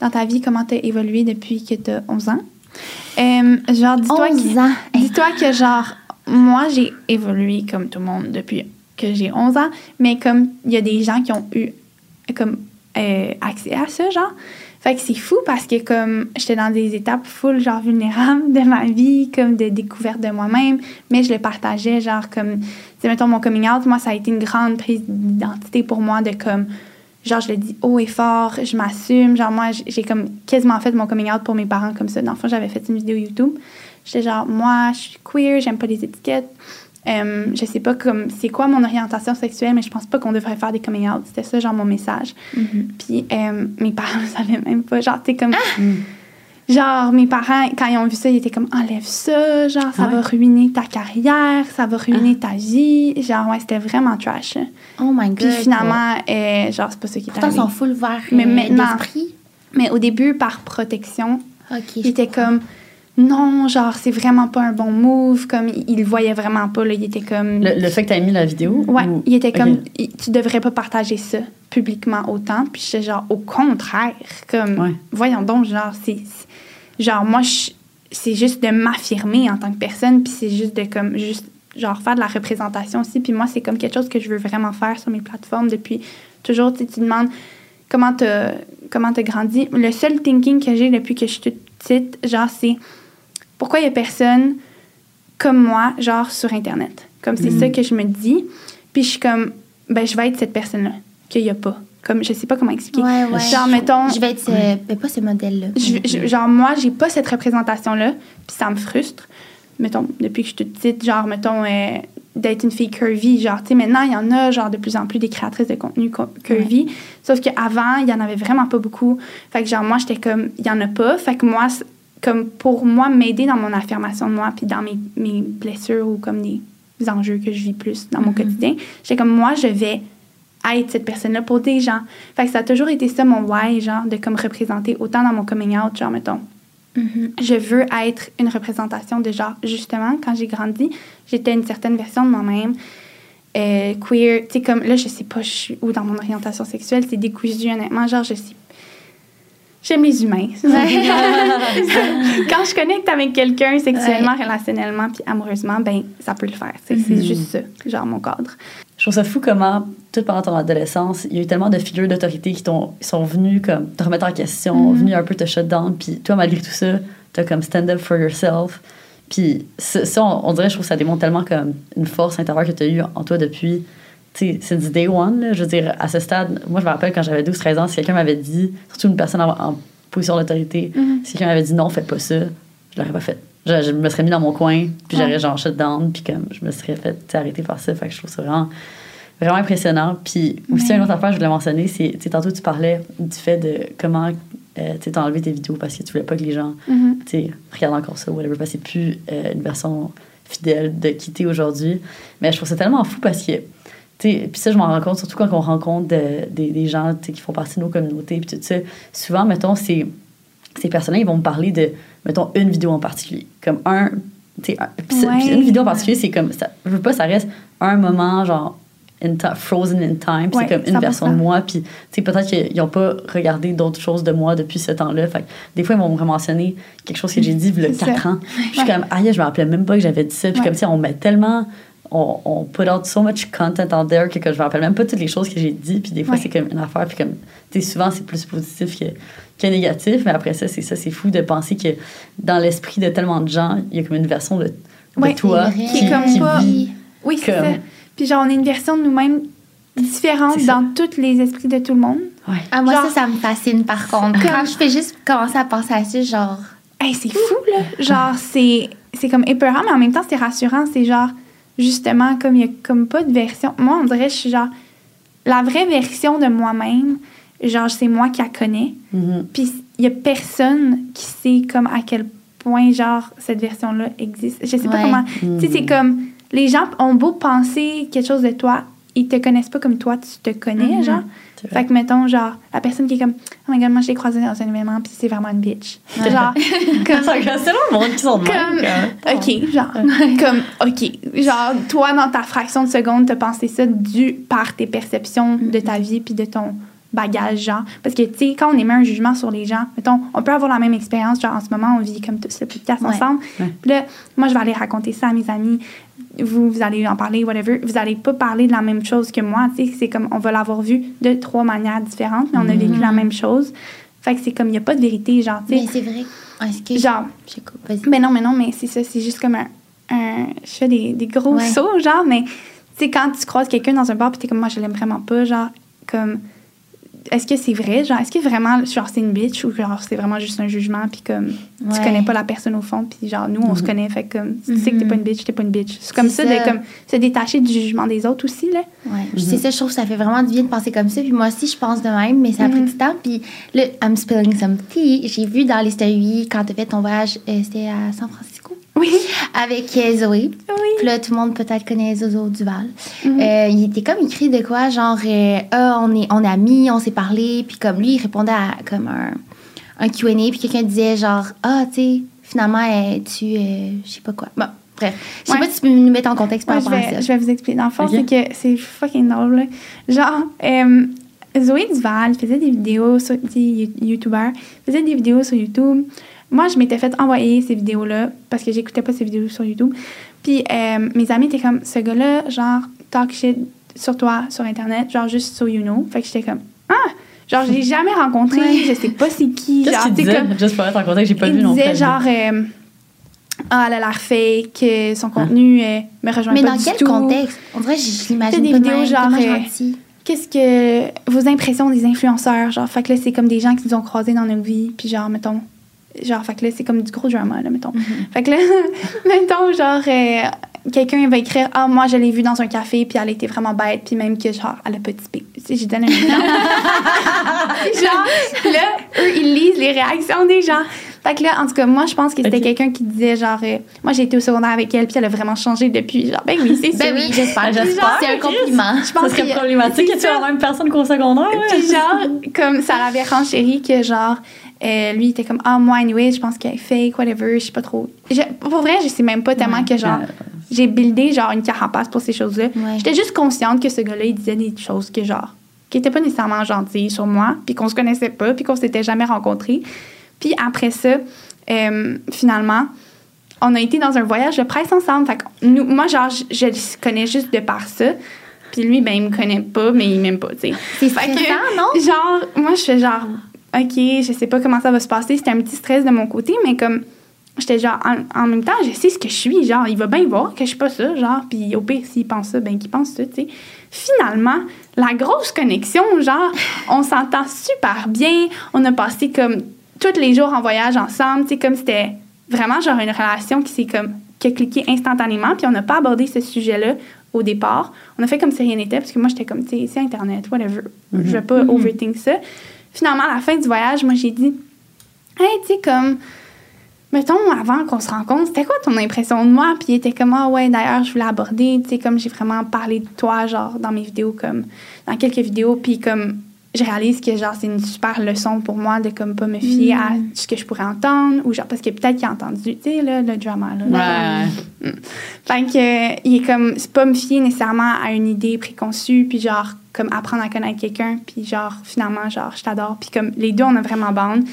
dans ta vie, comment tu as évolué depuis que tu as 11 ans? Euh, genre, dis-toi 11 que, dis-toi que, genre, moi, j'ai évolué comme tout le monde depuis que j'ai 11 ans, mais comme il y a des gens qui ont eu comme euh, accès à ça, genre. Fait que c'est fou parce que comme j'étais dans des étapes full genre vulnérables de ma vie, comme de découverte de moi-même, mais je le partageais genre comme sais mettons mon coming out, moi ça a été une grande prise d'identité pour moi de comme genre, je le dis haut et fort, je m'assume. Genre, moi, j'ai comme quasiment fait mon coming out pour mes parents comme ça. Dans le fond, j'avais fait une vidéo YouTube. J'étais genre, moi, je suis queer, j'aime pas les étiquettes. Euh, je sais pas comme c'est quoi mon orientation sexuelle, mais je pense pas qu'on devrait faire des coming out. C'était ça, genre, mon message. Mm-hmm. Puis euh, mes parents ne savaient même pas. Genre, tu comme. Ah! Genre, mes parents, quand ils ont vu ça, ils étaient comme, enlève ça, genre, ça Ouais. va ruiner ta carrière, ça va ruiner ta vie. Genre, ouais, c'était vraiment trash. Oh my god. Puis finalement, euh, genre, c'est pas ça qui est Pourtant, ils sont full Mais euh, maintenant- d'esprit. Mais au début, par protection, Ok. il était comme, non, genre, c'est vraiment pas un bon move. Comme, il, il le voyait vraiment pas, là. Il était comme. Le, le fait que tu mis la vidéo? Ouais, ou- il était comme, il- tu devrais pas partager ça publiquement autant. Puis j'étais genre, au contraire, comme, Ouais. voyons donc, genre, c'est. Genre, moi, c'est juste de m'affirmer en tant que personne, puis c'est juste de, comme, juste, genre, faire de la représentation aussi. Puis moi, c'est comme quelque chose que je veux vraiment faire sur mes plateformes depuis toujours. Tu tu demandes comment t'as comment grandi. Le seul thinking que j'ai depuis que je suis toute petite, genre, c'est pourquoi il y a personne comme moi, genre, sur Internet? Comme c'est Mm. ça que je me dis. Puis je suis comme, ben, je vais être cette personne-là, qu'il n'y a pas. Comme, je sais pas comment expliquer. Ouais, ouais. Genre, mettons, Je vais être ce. mais pas ce modèle-là. je- je- genre, moi, j'ai pas cette représentation-là, puis ça me frustre. Mettons, depuis que je suis toute petite, genre, mettons, euh, d'être une fille curvy. Genre, tu sais, maintenant, il y en a, genre, de plus en plus des créatrices de contenu co- curvy. Sauf qu'avant, il y en avait vraiment pas beaucoup. Fait que, genre, moi, j'étais comme, il y en a pas. Fait que moi, comme, pour moi, m'aider dans mon affirmation de moi, puis dans mes, mes blessures ou comme des enjeux que je vis plus dans mon quotidien, j'étais comme, moi, je vais être cette personne-là pour des gens. Fait que ça a toujours été ça mon why, genre, de comme représenter autant dans mon coming out, genre, mettons, Mhm. je veux être une représentation de genre, justement, quand j'ai grandi, j'étais une certaine version de moi-même. euh, queer, tu sais, comme là, je sais pas je suis où dans mon orientation sexuelle, c'est décousu, honnêtement. Genre, je sais. J'aime les humains. quand je connecte avec quelqu'un sexuellement, relationnellement, puis amoureusement, ben, ça peut le faire. C'est juste ça, genre mon cadre. Je trouve ça fou comment, tout pendant ton adolescence, il y a eu tellement de figures d'autorité qui t'ont- sont venues comme te remettre en question, venues un peu te shut down. Puis toi, malgré tout ça, t'as comme stand up for yourself. Puis ça, ça, on, on dirait, je trouve que ça démontre tellement comme une force intérieure que tu as eue en toi depuis, tu sais, since day one. Là, je veux dire, à ce stade, moi, je me rappelle quand j'avais 12-13 ans, si quelqu'un m'avait dit, surtout une personne en, en position d'autorité, si quelqu'un m'avait dit non, faites pas ça, je l'aurais pas fait. Je, je me serais mis dans mon coin, puis j'aurais genre shut down, puis comme je me serais fait arrêter par ça. Fait que je trouve ça vraiment, vraiment impressionnant. Puis aussi, une autre affaire que je voulais mentionner, c'est, tantôt tu parlais du fait de comment euh, tu sais, t'as enlevé tes vidéos parce que tu voulais pas que les gens Mhm. tu sais, regarde encore ça, whatever, parce que c'est plus euh, une version fidèle de quitter aujourd'hui. Mais je trouve ça tellement fou parce que, tu sais, puis ça, je m'en rends compte, surtout quand on rencontre de- des, des gens, qui font partie de nos communautés, puis tout ça. Souvent, mettons, c'est ces personnes-là, ils vont me parler de, mettons, une vidéo en particulier. Comme un, puis Ouais. une vidéo en particulier, c'est comme, ça, je veux pas, ça reste un moment, genre, in frozen in time, puis Ouais, c'est comme une 100%. version de moi, puis, tu sais, peut-être qu'ils n'ont pas regardé d'autres choses de moi depuis ce temps-là. Fait des fois, ils vont me mentionner quelque chose que j'ai dit il y a C'est 4 ça. ans. Je suis Ouais. comme, aïe, je me rappelais même pas que j'avais dit ça. Puis comme, sais, on met tellement, on, on put out so much content out there que, que je me rappelle même pas toutes les choses que j'ai dit. Puis des fois, Ouais. c'est comme une affaire. Puis comme, tu souvent, c'est plus positif que, que négatif. Mais après ça, c'est ça, c'est fou de penser que dans l'esprit de tellement de gens, il y a comme une version de, de Ouais, toi qui, Qui est comme qui pas- vit. Oui, c'est Comme- ça. Puis genre, on est une version de nous-mêmes différente dans tous les esprits de tout le monde. Ouais. Ah, moi, Genre- ça, ça me fascine par contre. Comme- Quand je fais juste commencer à penser à ça, genre. Hey, c'est fou, là. Genre, c'est, c'est comme épeurant, mais en même temps, c'est rassurant. C'est genre, justement, comme il y a comme pas de version. Moi, on dirait, je suis genre, la vraie version de moi-même, genre, c'est moi qui la connais. Mhm. Puis il y a personne qui sait comme à quel point, genre, cette version-là existe. Je sais pas comment. Tu sais, c'est comme, les gens ont beau penser quelque chose de toi, ils te connaissent pas comme toi, tu te connais, Mhm. genre. Fait que, mettons, genre, la personne qui est comme, oh my god, moi, je l'ai croisée dans un événement, puis c'est vraiment une bitch. Ouais. Genre, comme, C'est le monde qui sont de comme, quoi. OK, genre, comme, OK. Genre, toi, dans ta fraction de seconde, t'as pensé ça dû par tes perceptions de ta vie puis de ton bagage, genre. Parce que, tu sais, quand on émet un jugement sur les gens, mettons, on peut avoir la même expérience, genre, en ce moment, on vit comme tous le podcast Ouais. ensemble. Puis là, moi, je vais aller raconter ça à mes amis. Vous, vous allez en parler, whatever. Vous allez pas parler de la même chose que moi. C'est comme, on va l'avoir vu de trois manières différentes, mais on a vécu la même chose. Fait que c'est comme, il n'y a pas de vérité, genre, tu Mais c'est vrai. Est-ce que. Genre, Je mais non, mais non, mais c'est ça, c'est juste comme un. un- je fais des, des gros Ouais. sauts, genre, mais tu sais, quand tu croises quelqu'un dans un bar, puis t'es comme moi, je l'aime vraiment pas, genre, comme. Est-ce que c'est vrai? Genre, est-ce que vraiment, genre, c'est une bitch ou genre, c'est vraiment juste un jugement, puis comme, tu Ouais. connais pas la personne au fond, puis genre, nous, on se connaît, fait que comme, si tu sais que t'es Mhm. pas une bitch, t'es pas une bitch. C'est comme ça, de comme, se détacher du jugement des autres aussi, là. Ouais, c'est ça, je trouve que ça fait vraiment du bien de penser comme ça. Puis moi aussi, je pense de même, mais ça a pris Mhm. du temps. Puis là, I'm spilling some tea. J'ai vu dans les stories quand tu fait ton voyage, euh, c'était à San Francisco, Oui. avec Zoé. Oui. Puis là, tout le monde peut-être connaît Zozo Duval. Mhm. Euh, il était comme écrit de quoi, genre, euh, ah, on, est, on est amis, on s'est parlé. Puis comme lui, il répondait à comme un, un QA. Puis quelqu'un disait, genre, ah, tu sais, finalement, euh, tu. je sais pas quoi. Bon, bref. Je sais Ouais. pas si tu peux nous mettre en contexte par Ouais, je, rapport à vais, ça. je vais vous expliquer. Dans le fond, c'est que c'est fucking drôle. là. Genre, Zoé Duval faisait des vidéos sur des YouTubers, faisait des vidéos sur YouTube. Moi, je m'étais fait envoyer ces vidéos-là parce que j'écoutais pas ces vidéos sur YouTube. Puis euh, mes amis étaient comme, ce gars-là, genre, talk shit sur toi, sur Internet, genre juste sur You Know. Fait que j'étais comme, ah! Genre, je l'ai jamais rencontré, Ouais. je sais pas c'est qui. Qu'est-ce genre, qu'il disait? comme- Juste pour être en j'ai pas il vu non plus. disait genre, euh, ah, elle a l'air fake, euh, son contenu euh, me rejoint Mais pas dans du quel contexte? On dirait que je, je l'imagine des pas vidéos même, genre, euh. Qu'est-ce que vos impressions des influenceurs, genre, fait que là, c'est comme des gens qui nous ont croisés dans nos vies, puis genre, mettons, genre, fait que là, c'est comme du gros drama, là, mettons. Fait que là, mettons, genre, euh, quelqu'un va écrire, ah, moi, je l'ai vue dans un café, puis elle était vraiment bête, puis même que, genre, elle a pas typé. Tu sais, j'ai donné un exemple. Genre, là, eux, ils lisent les réactions des gens. Fait que là, en tout cas, moi, je pense que c'était quelqu'un qui disait, genre, euh, moi, j'ai été au secondaire avec elle, puis elle a vraiment changé depuis. Genre, ben oui, c'est Ben sûr. oui, j'espère. J'espère. C'est un compliment. Je pense a- problématique que tu ça. la même personne qu'au secondaire. Puis genre, comme ça avait renchéri que genre, euh, lui, il était comme, ah, moi, anyway, je pense qu'elle est fake, whatever, je sais pas trop. Je- pour vrai, je sais même pas tellement que genre, j'ai buildé genre une carapace pour ces choses-là. Ouais. J'étais juste consciente que ce gars-là, il disait des choses que genre, qui étaient pas nécessairement gentilles sur moi, puis qu'on se connaissait pas, puis qu'on s'était jamais rencontrés. Puis après ça, euh, finalement, on a été dans un voyage de presse ensemble. Fait que nous, moi, genre, je, je le connais juste de par ça. Puis lui, ben, il me connaît pas, mais il m'aime pas, tu sais. C'est Fait que- stressant, non? Genre, moi, je fais genre, OK, je sais pas comment ça va se passer. C'était un petit stress de mon côté, mais comme, j'étais genre, en, en même temps, je sais ce que je suis. Genre, il va bien voir que je suis pas ça, genre, puis au pire, s'il pense ça, ben, qu'il pense ça, tu sais. Finalement, la grosse connexion, genre, on s'entend super bien. On a passé comme tous les jours en voyage ensemble, tu sais, comme c'était vraiment genre une relation qui s'est comme, qui a cliqué instantanément, puis on n'a pas abordé ce sujet-là au départ. On a fait comme si rien n'était, parce que moi, j'étais comme, tu sais, c'est Internet, whatever. Je vais pas overthink ça. Finalement, à la fin du voyage, moi, j'ai dit, hey, tu sais, comme, mettons, avant qu'on se rencontre, c'était quoi ton impression de moi? Puis il était comme, ah ouais, d'ailleurs, je voulais aborder, tu sais, comme j'ai vraiment parlé de toi, genre, dans mes vidéos, comme, dans quelques vidéos, puis comme, je réalise que, genre, c'est une super leçon pour moi de, comme, pas me fier à ce que je pourrais entendre, ou genre, parce que peut-être qu'il a entendu, tu sais, là, le drama, là. Ouais. Fait que, il est comme, c'est pas me fier nécessairement à une idée préconçue, puis genre, comme apprendre à connaître quelqu'un, puis genre, finalement, genre, je t'adore. Puis comme, les deux, on a vraiment bande.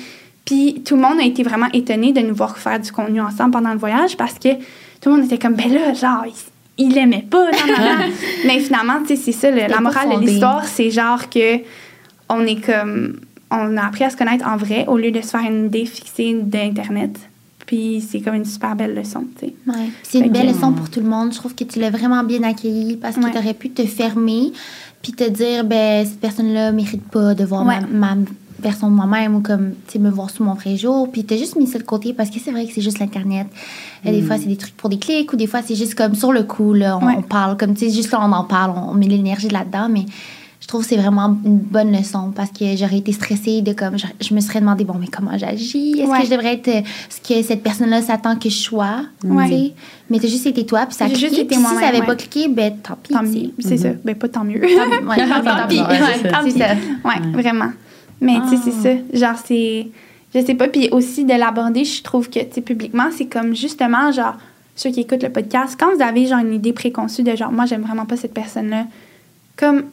Puis tout le monde a été vraiment étonné de nous voir faire du contenu ensemble pendant le voyage parce que tout le monde était comme, ben là, genre, il, il l'aimait pas. Mais finalement, tu sais, c'est ça, le- la morale de l'histoire, c'est genre que on est comme, on a appris à se connaître en vrai au lieu de se faire une idée fixée d'Internet. Puis c'est comme une super belle leçon, tu sais. Ouais. C'est une belle que- leçon pour tout le monde. Je trouve que tu l'as vraiment bien accueilli parce que Ouais. tu aurais pu te fermer puis te dire, ben, cette personne-là mérite pas de voir Ouais. ma, ma version de moi-même ou comme, tu sais, me voir sous mon vrai jour. Puis t'as juste mis ça de côté parce que c'est vrai que c'est juste l'Internet. Et Des fois, c'est des trucs pour des clics ou des fois, c'est juste comme sur le coup, là, on parle. Comme, tu sais, juste là, on en parle, on, on met l'énergie là-dedans. Mais je trouve que c'est vraiment une bonne leçon parce que j'aurais été stressée de comme, je, je me serais demandé, bon, mais comment j'agis? Est-ce Ouais. que je devrais être euh, ce que cette personne-là s'attend que je sois? Ouais. Tu sais? Mais t'as juste été toi, puis ça a juste cliqué. été Puis si ça avait ouais. pas cliqué, ben tant pis. Tant c'est ça. Ben pas tant mieux. Ouais, tant pis, tant pis. Ouais, c'est Ouais, ça. c'est ça. Ouais, vraiment. Mais tu sais, c'est ça. Genre, c'est. Je sais pas. Puis aussi, de l'aborder, je trouve que, tu sais, publiquement, c'est comme justement, genre, ceux qui écoutent le podcast, quand vous avez, genre, une idée préconçue de genre, moi, j'aime vraiment pas cette personne-là, comme,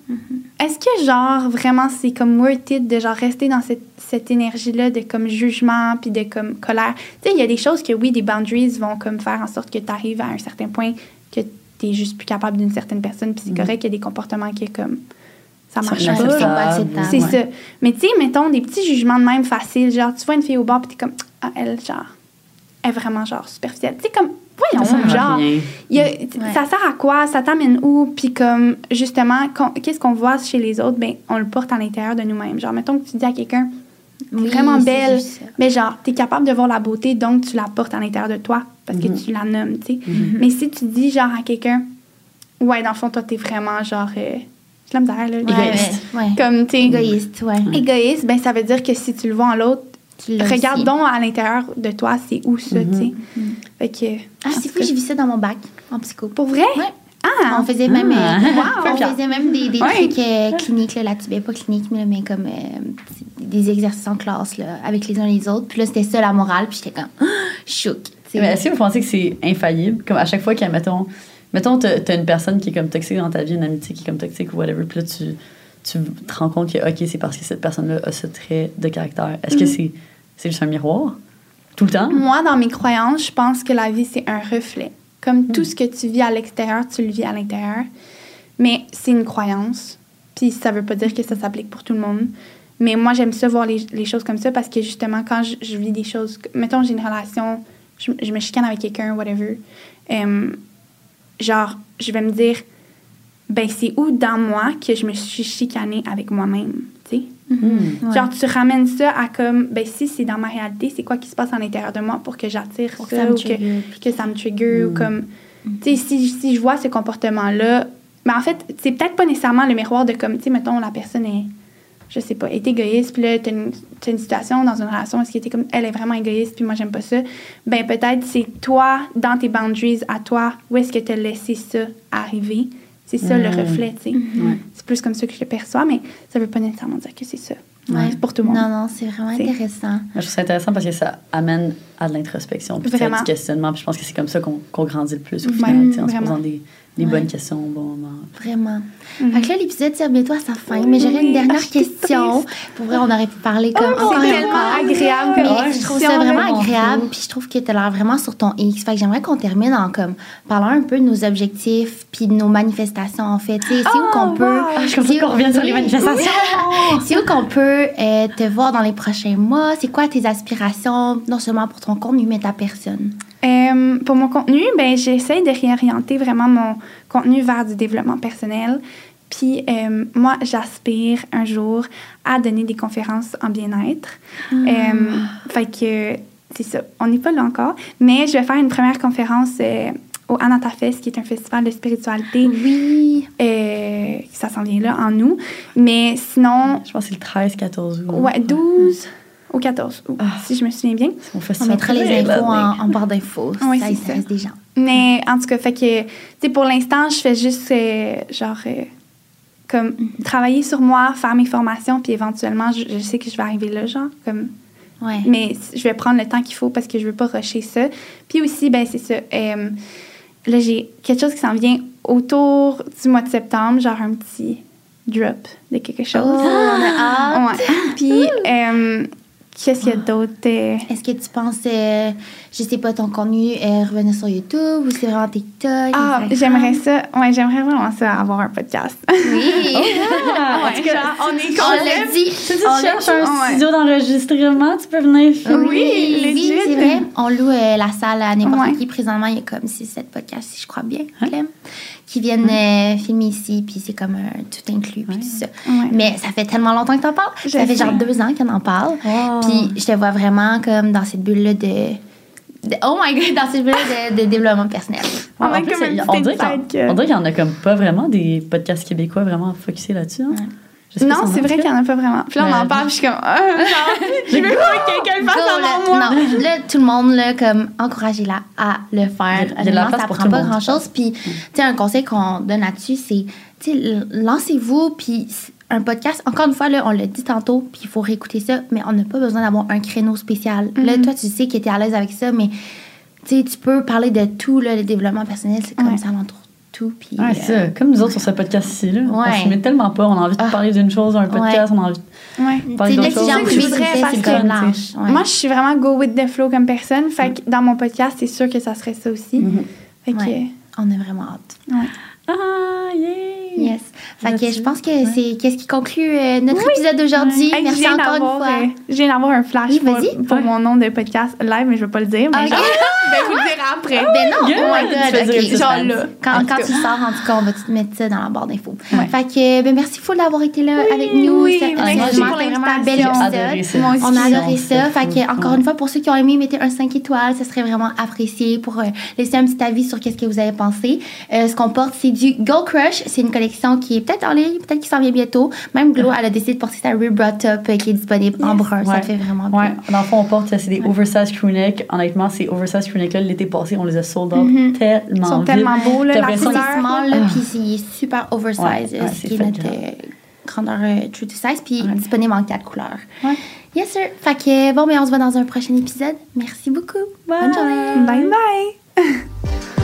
est-ce que, genre, vraiment, c'est comme worth it de, genre, rester dans cette, cette énergie-là de, comme, jugement, puis de, comme, colère? Tu sais, il y a des choses que, oui, des boundaries vont, comme, faire en sorte que tu arrives à un certain point que tu es juste plus capable d'une certaine personne, puis c'est correct qu'il y a des comportements qui, est comme, ça marche pas. C'est Ouais. ça. Mais tu sais, mettons des petits jugements de même faciles. Genre, tu vois une fille au bar, puis t'es comme, ah, elle, genre, elle est vraiment, genre, superficielle. Tu sais, comme, voyons? Ça sert à Genre, y a- ça sert à quoi? Ça t'amène où? Puis comme, justement, qu'est-ce qu'on voit chez les autres? Ben, on le porte à l'intérieur de nous-mêmes. Genre, mettons que tu dis à quelqu'un, Oui, vraiment belle, mais genre, t'es capable de voir la beauté, donc tu la portes à l'intérieur de toi parce que Mhm. tu la nommes, tu sais. Mais si tu dis, genre, à quelqu'un, ouais, dans le fond, toi, t'es vraiment, genre, euh, la misère, là. Ouais, Égoïste. ouais, ouais. Comme, t'es Égoïste, ouais. égoïste, ben, ça veut dire que si tu le vois en l'autre, Tu regarde donc à l'intérieur de toi, c'est où ça, tu sais. Fait que. Ah, c'est fou, j'ai vu ça dans mon bac en psycho. Pour vrai? Ouais. Ah! On faisait même, Ah. euh, Wow. on faisait même des, des Ouais. trucs euh, cliniques là, là-dessus. Pas cliniques, mais, mais comme euh, des exercices en classe là, avec les uns et les autres. Puis là, c'était ça la morale. Puis j'étais comme, sais. Mais est-ce que vous pensez que c'est infaillible? Comme à chaque fois qu'il y a, mettons, mettons t'as une personne qui est comme toxique dans ta vie, une amitié qui est comme toxique ou whatever, puis là, tu, tu te rends compte que, OK, c'est parce que cette personne-là a ce trait de caractère. Est-ce Mm. que c'est c'est juste un miroir? Tout le temps? Moi, dans mes croyances, je pense que la vie, c'est un reflet. Comme tout ce que tu vis à l'extérieur, tu le vis à l'intérieur. Mais c'est une croyance. Puis ça veut pas dire que ça s'applique pour tout le monde. Mais moi, j'aime ça voir les, les choses comme ça parce que justement, quand je, je vis des choses. Mettons, j'ai une relation, je, je me chicane avec quelqu'un, whatever. euh, genre, je vais me dire, ben, c'est où dans moi que je me suis chicanée avec moi-même, Ouais. Genre, tu ramènes ça à comme, ben si c'est dans ma réalité, c'est quoi qui se passe à l'intérieur de moi pour que j'attire ça, que ça me ou que, que ça me trigger, ou Mm. comme, tu sais, si, si je vois ce comportement-là, mais en fait, c'est peut-être pas nécessairement le miroir de comme, tu sais, mettons, la personne est, je sais pas, est égoïste, puis là, t'as une, t'as une situation dans une relation où ce qui était comme, elle est vraiment égoïste, puis moi, j'aime pas ça, ben peut-être c'est toi, dans tes boundaries à toi, où est-ce que t'as laissé ça arriver? C'est ça le Mm. reflet, tu sais. Plus comme ça que je le perçois, mais ça veut pas nécessairement dire que c'est ça. Ouais. Pour tout le monde. Non, non, c'est vraiment intéressant. Moi, je trouve ça intéressant parce que ça amène à de l'introspection, puis du questionnement. Puis je pense que c'est comme ça qu'on qu'on grandit le plus au final, en se posant des, des Ouais. bonnes questions au bon moment. Vraiment. Mhm. Fait que là, l'épisode tire bientôt à sa fin, mais j'aurais une Oui. dernière Ah, question. Pour vrai, on aurait pu parler comme Oh, encore tellement encore. agréable Mais je trouve ça vraiment agréable, puis je trouve que tu as l'air vraiment sur ton X. Fait que j'aimerais qu'on termine en comme parlant un peu de nos objectifs puis de nos manifestations en fait. Tu sais, c'est où Oh, qu'on peut wow. Ah, je c'est qu'on revienne sur les oui. manifestations. C'est où qu'on peut euh, te voir dans les prochains mois? C'est quoi tes aspirations, non seulement pour ton contenu, mais ta personne? Euh, pour mon contenu, ben, j'essaie de réorienter vraiment mon contenu vers du développement personnel. Puis euh, moi, j'aspire un jour à donner des conférences en bien-être. Euh, fait que c'est ça. On n'est pas là encore, mais je vais faire une première conférence au Anata Fest, qui est un festival de spiritualité. Oui. Euh, ça s'en vient là en août. Mais sinon, Je pense que c'est le 13-14 août. ouais, 12 au 14 août, si je me souviens bien. C'est mon On mettra les infos là. en, en barre d'infos. Oui, ça c'est intéresse ça. des gens. Mais en tout cas, fait que, pour l'instant, je fais juste, euh, genre, euh, comme, travailler sur moi, faire mes formations, puis éventuellement, je, je sais que je vais arriver là, genre, comme, Ouais. mais je vais prendre le temps qu'il faut parce que je veux pas rusher ça. Puis aussi, ben, c'est ça. euh, là, j'ai quelque chose qui s'en vient autour du mois de septembre, genre un petit drop de quelque chose. Oh, on a hâte. Ouais. Puis, euh, qu'est-ce qu'il y a d'autre? euh, Est-ce que tu penses, euh, je sais pas, ton contenu euh, revenir sur YouTube ou c'est vraiment TikTok? Ah, j'aimerais ça. Ouais, j'aimerais vraiment ça, avoir un podcast. Oui. Ah, en tout cas, genre, on est on l'a dit. si tu cherches un ouais. studio d'enregistrement, tu peux venir filmer. Oui, oui, c'est vrai. On loue euh, la salle à n'importe Ouais. qui. Présentement, il y a comme 6-7 podcasts, si je crois bien, Clem, qui viennent euh, filmer ici. Puis c'est comme euh, tout inclus, puis tout ça. Ouais. Mais ça fait tellement longtemps que t'en parles. Je ça fait sais. genre deux ans qu'on en parle. Wow. Puis je te vois vraiment comme dans cette bulle-là de, de- Oh my god, dans cette bulle-là de, de développement personnel. Plus, un on dirait qu'il y insight que- en- on dirait qu'il y en a comme pas vraiment des podcasts québécois vraiment focusés là-dessus. Hein? Non, c'est vrai qu'il n'y en a pas vraiment. Puis là, on en parle, puis je suis comme, ah, je veux pas que quelqu'un le fasse avant moi. Non, là, tout le monde, là, comme, encouragez-la à le faire. Honnêtement, ça prend pas grand-chose. Puis, tu sais, un conseil qu'on donne là-dessus, c'est, tu sais, lancez-vous, puis un podcast, encore une fois, là, on l'a dit tantôt, puis il faut réécouter ça, mais on n'a pas besoin d'avoir un créneau spécial. Là, Mhm. toi, tu sais que tu es à l'aise avec ça, mais, tu sais, tu peux parler de tout, là, le développement personnel, c'est comme Ouais. ça l'entoure tout. Puis, Ouais, c'est euh. Comme nous autres sur ce podcast-ci, là. On Ouais. se met tellement pas. On a envie de Ah. parler d'une chose dans un podcast, on a envie de Ouais. parler d'autre chose. C'est fais, parce que, Ouais. Moi, je suis vraiment go with the flow comme personne. Fait que dans mon podcast, c'est sûr que ça serait ça aussi. Fait que, Ouais. On a vraiment hâte. ouais. Ah, yeah! Yes. Fait que je pense que c'est qu'est-ce qui conclut euh, notre épisode d'aujourd'hui. Merci encore une fois. euh, je viens d'avoir un flash Oui, pour, vas-y. pour Ouais. mon nom de podcast live, mais je vais pas le dire. Mais Ok. genre, vais vous le dire après. Ben non, oh my fais god, durer ok. le Genre là. Quand, tu sors, en tout cas, on va te mettre ça dans la barre d'infos. Ouais. Fait que, ben merci full d'avoir été là avec nous. oui, C'est- merci pour l'invitation. On a adoré ça. fou. Fait que, encore une fois, pour ceux qui ont aimé, mettez un 5 étoiles. Ça serait vraiment apprécié pour euh, laisser un petit avis sur qu'est-ce que vous avez pensé. Euh, ce qu'on porte, c'est du Gold Crush. C'est une collection qui est peut-être en ligne, peut-être qui s'en vient bientôt. Même Glow, elle a décidé de porter sa Rebra Top euh, qui est disponible en brun. Ça Ouais. fait vraiment Ouais, bien. dans le fond, on porte, c'est des oversized crewnecks. Honnêtement, ces oversized crewnecks-là, l'été passé, on les a sold out tellement Ils sont vite. tellement beaux, là, T'as la l'impression C'est couleur. que- small, là, Ah. puis c'est super oversize, Ouais, euh, ouais, ce c'est qui est notre euh, grandeur euh, true to size, puis Ouais. disponible en quatre couleurs. Ouais. Yes, sir. Fait que, bon, mais on se voit dans un prochain épisode. Merci beaucoup. Bonne journée. Bye bye.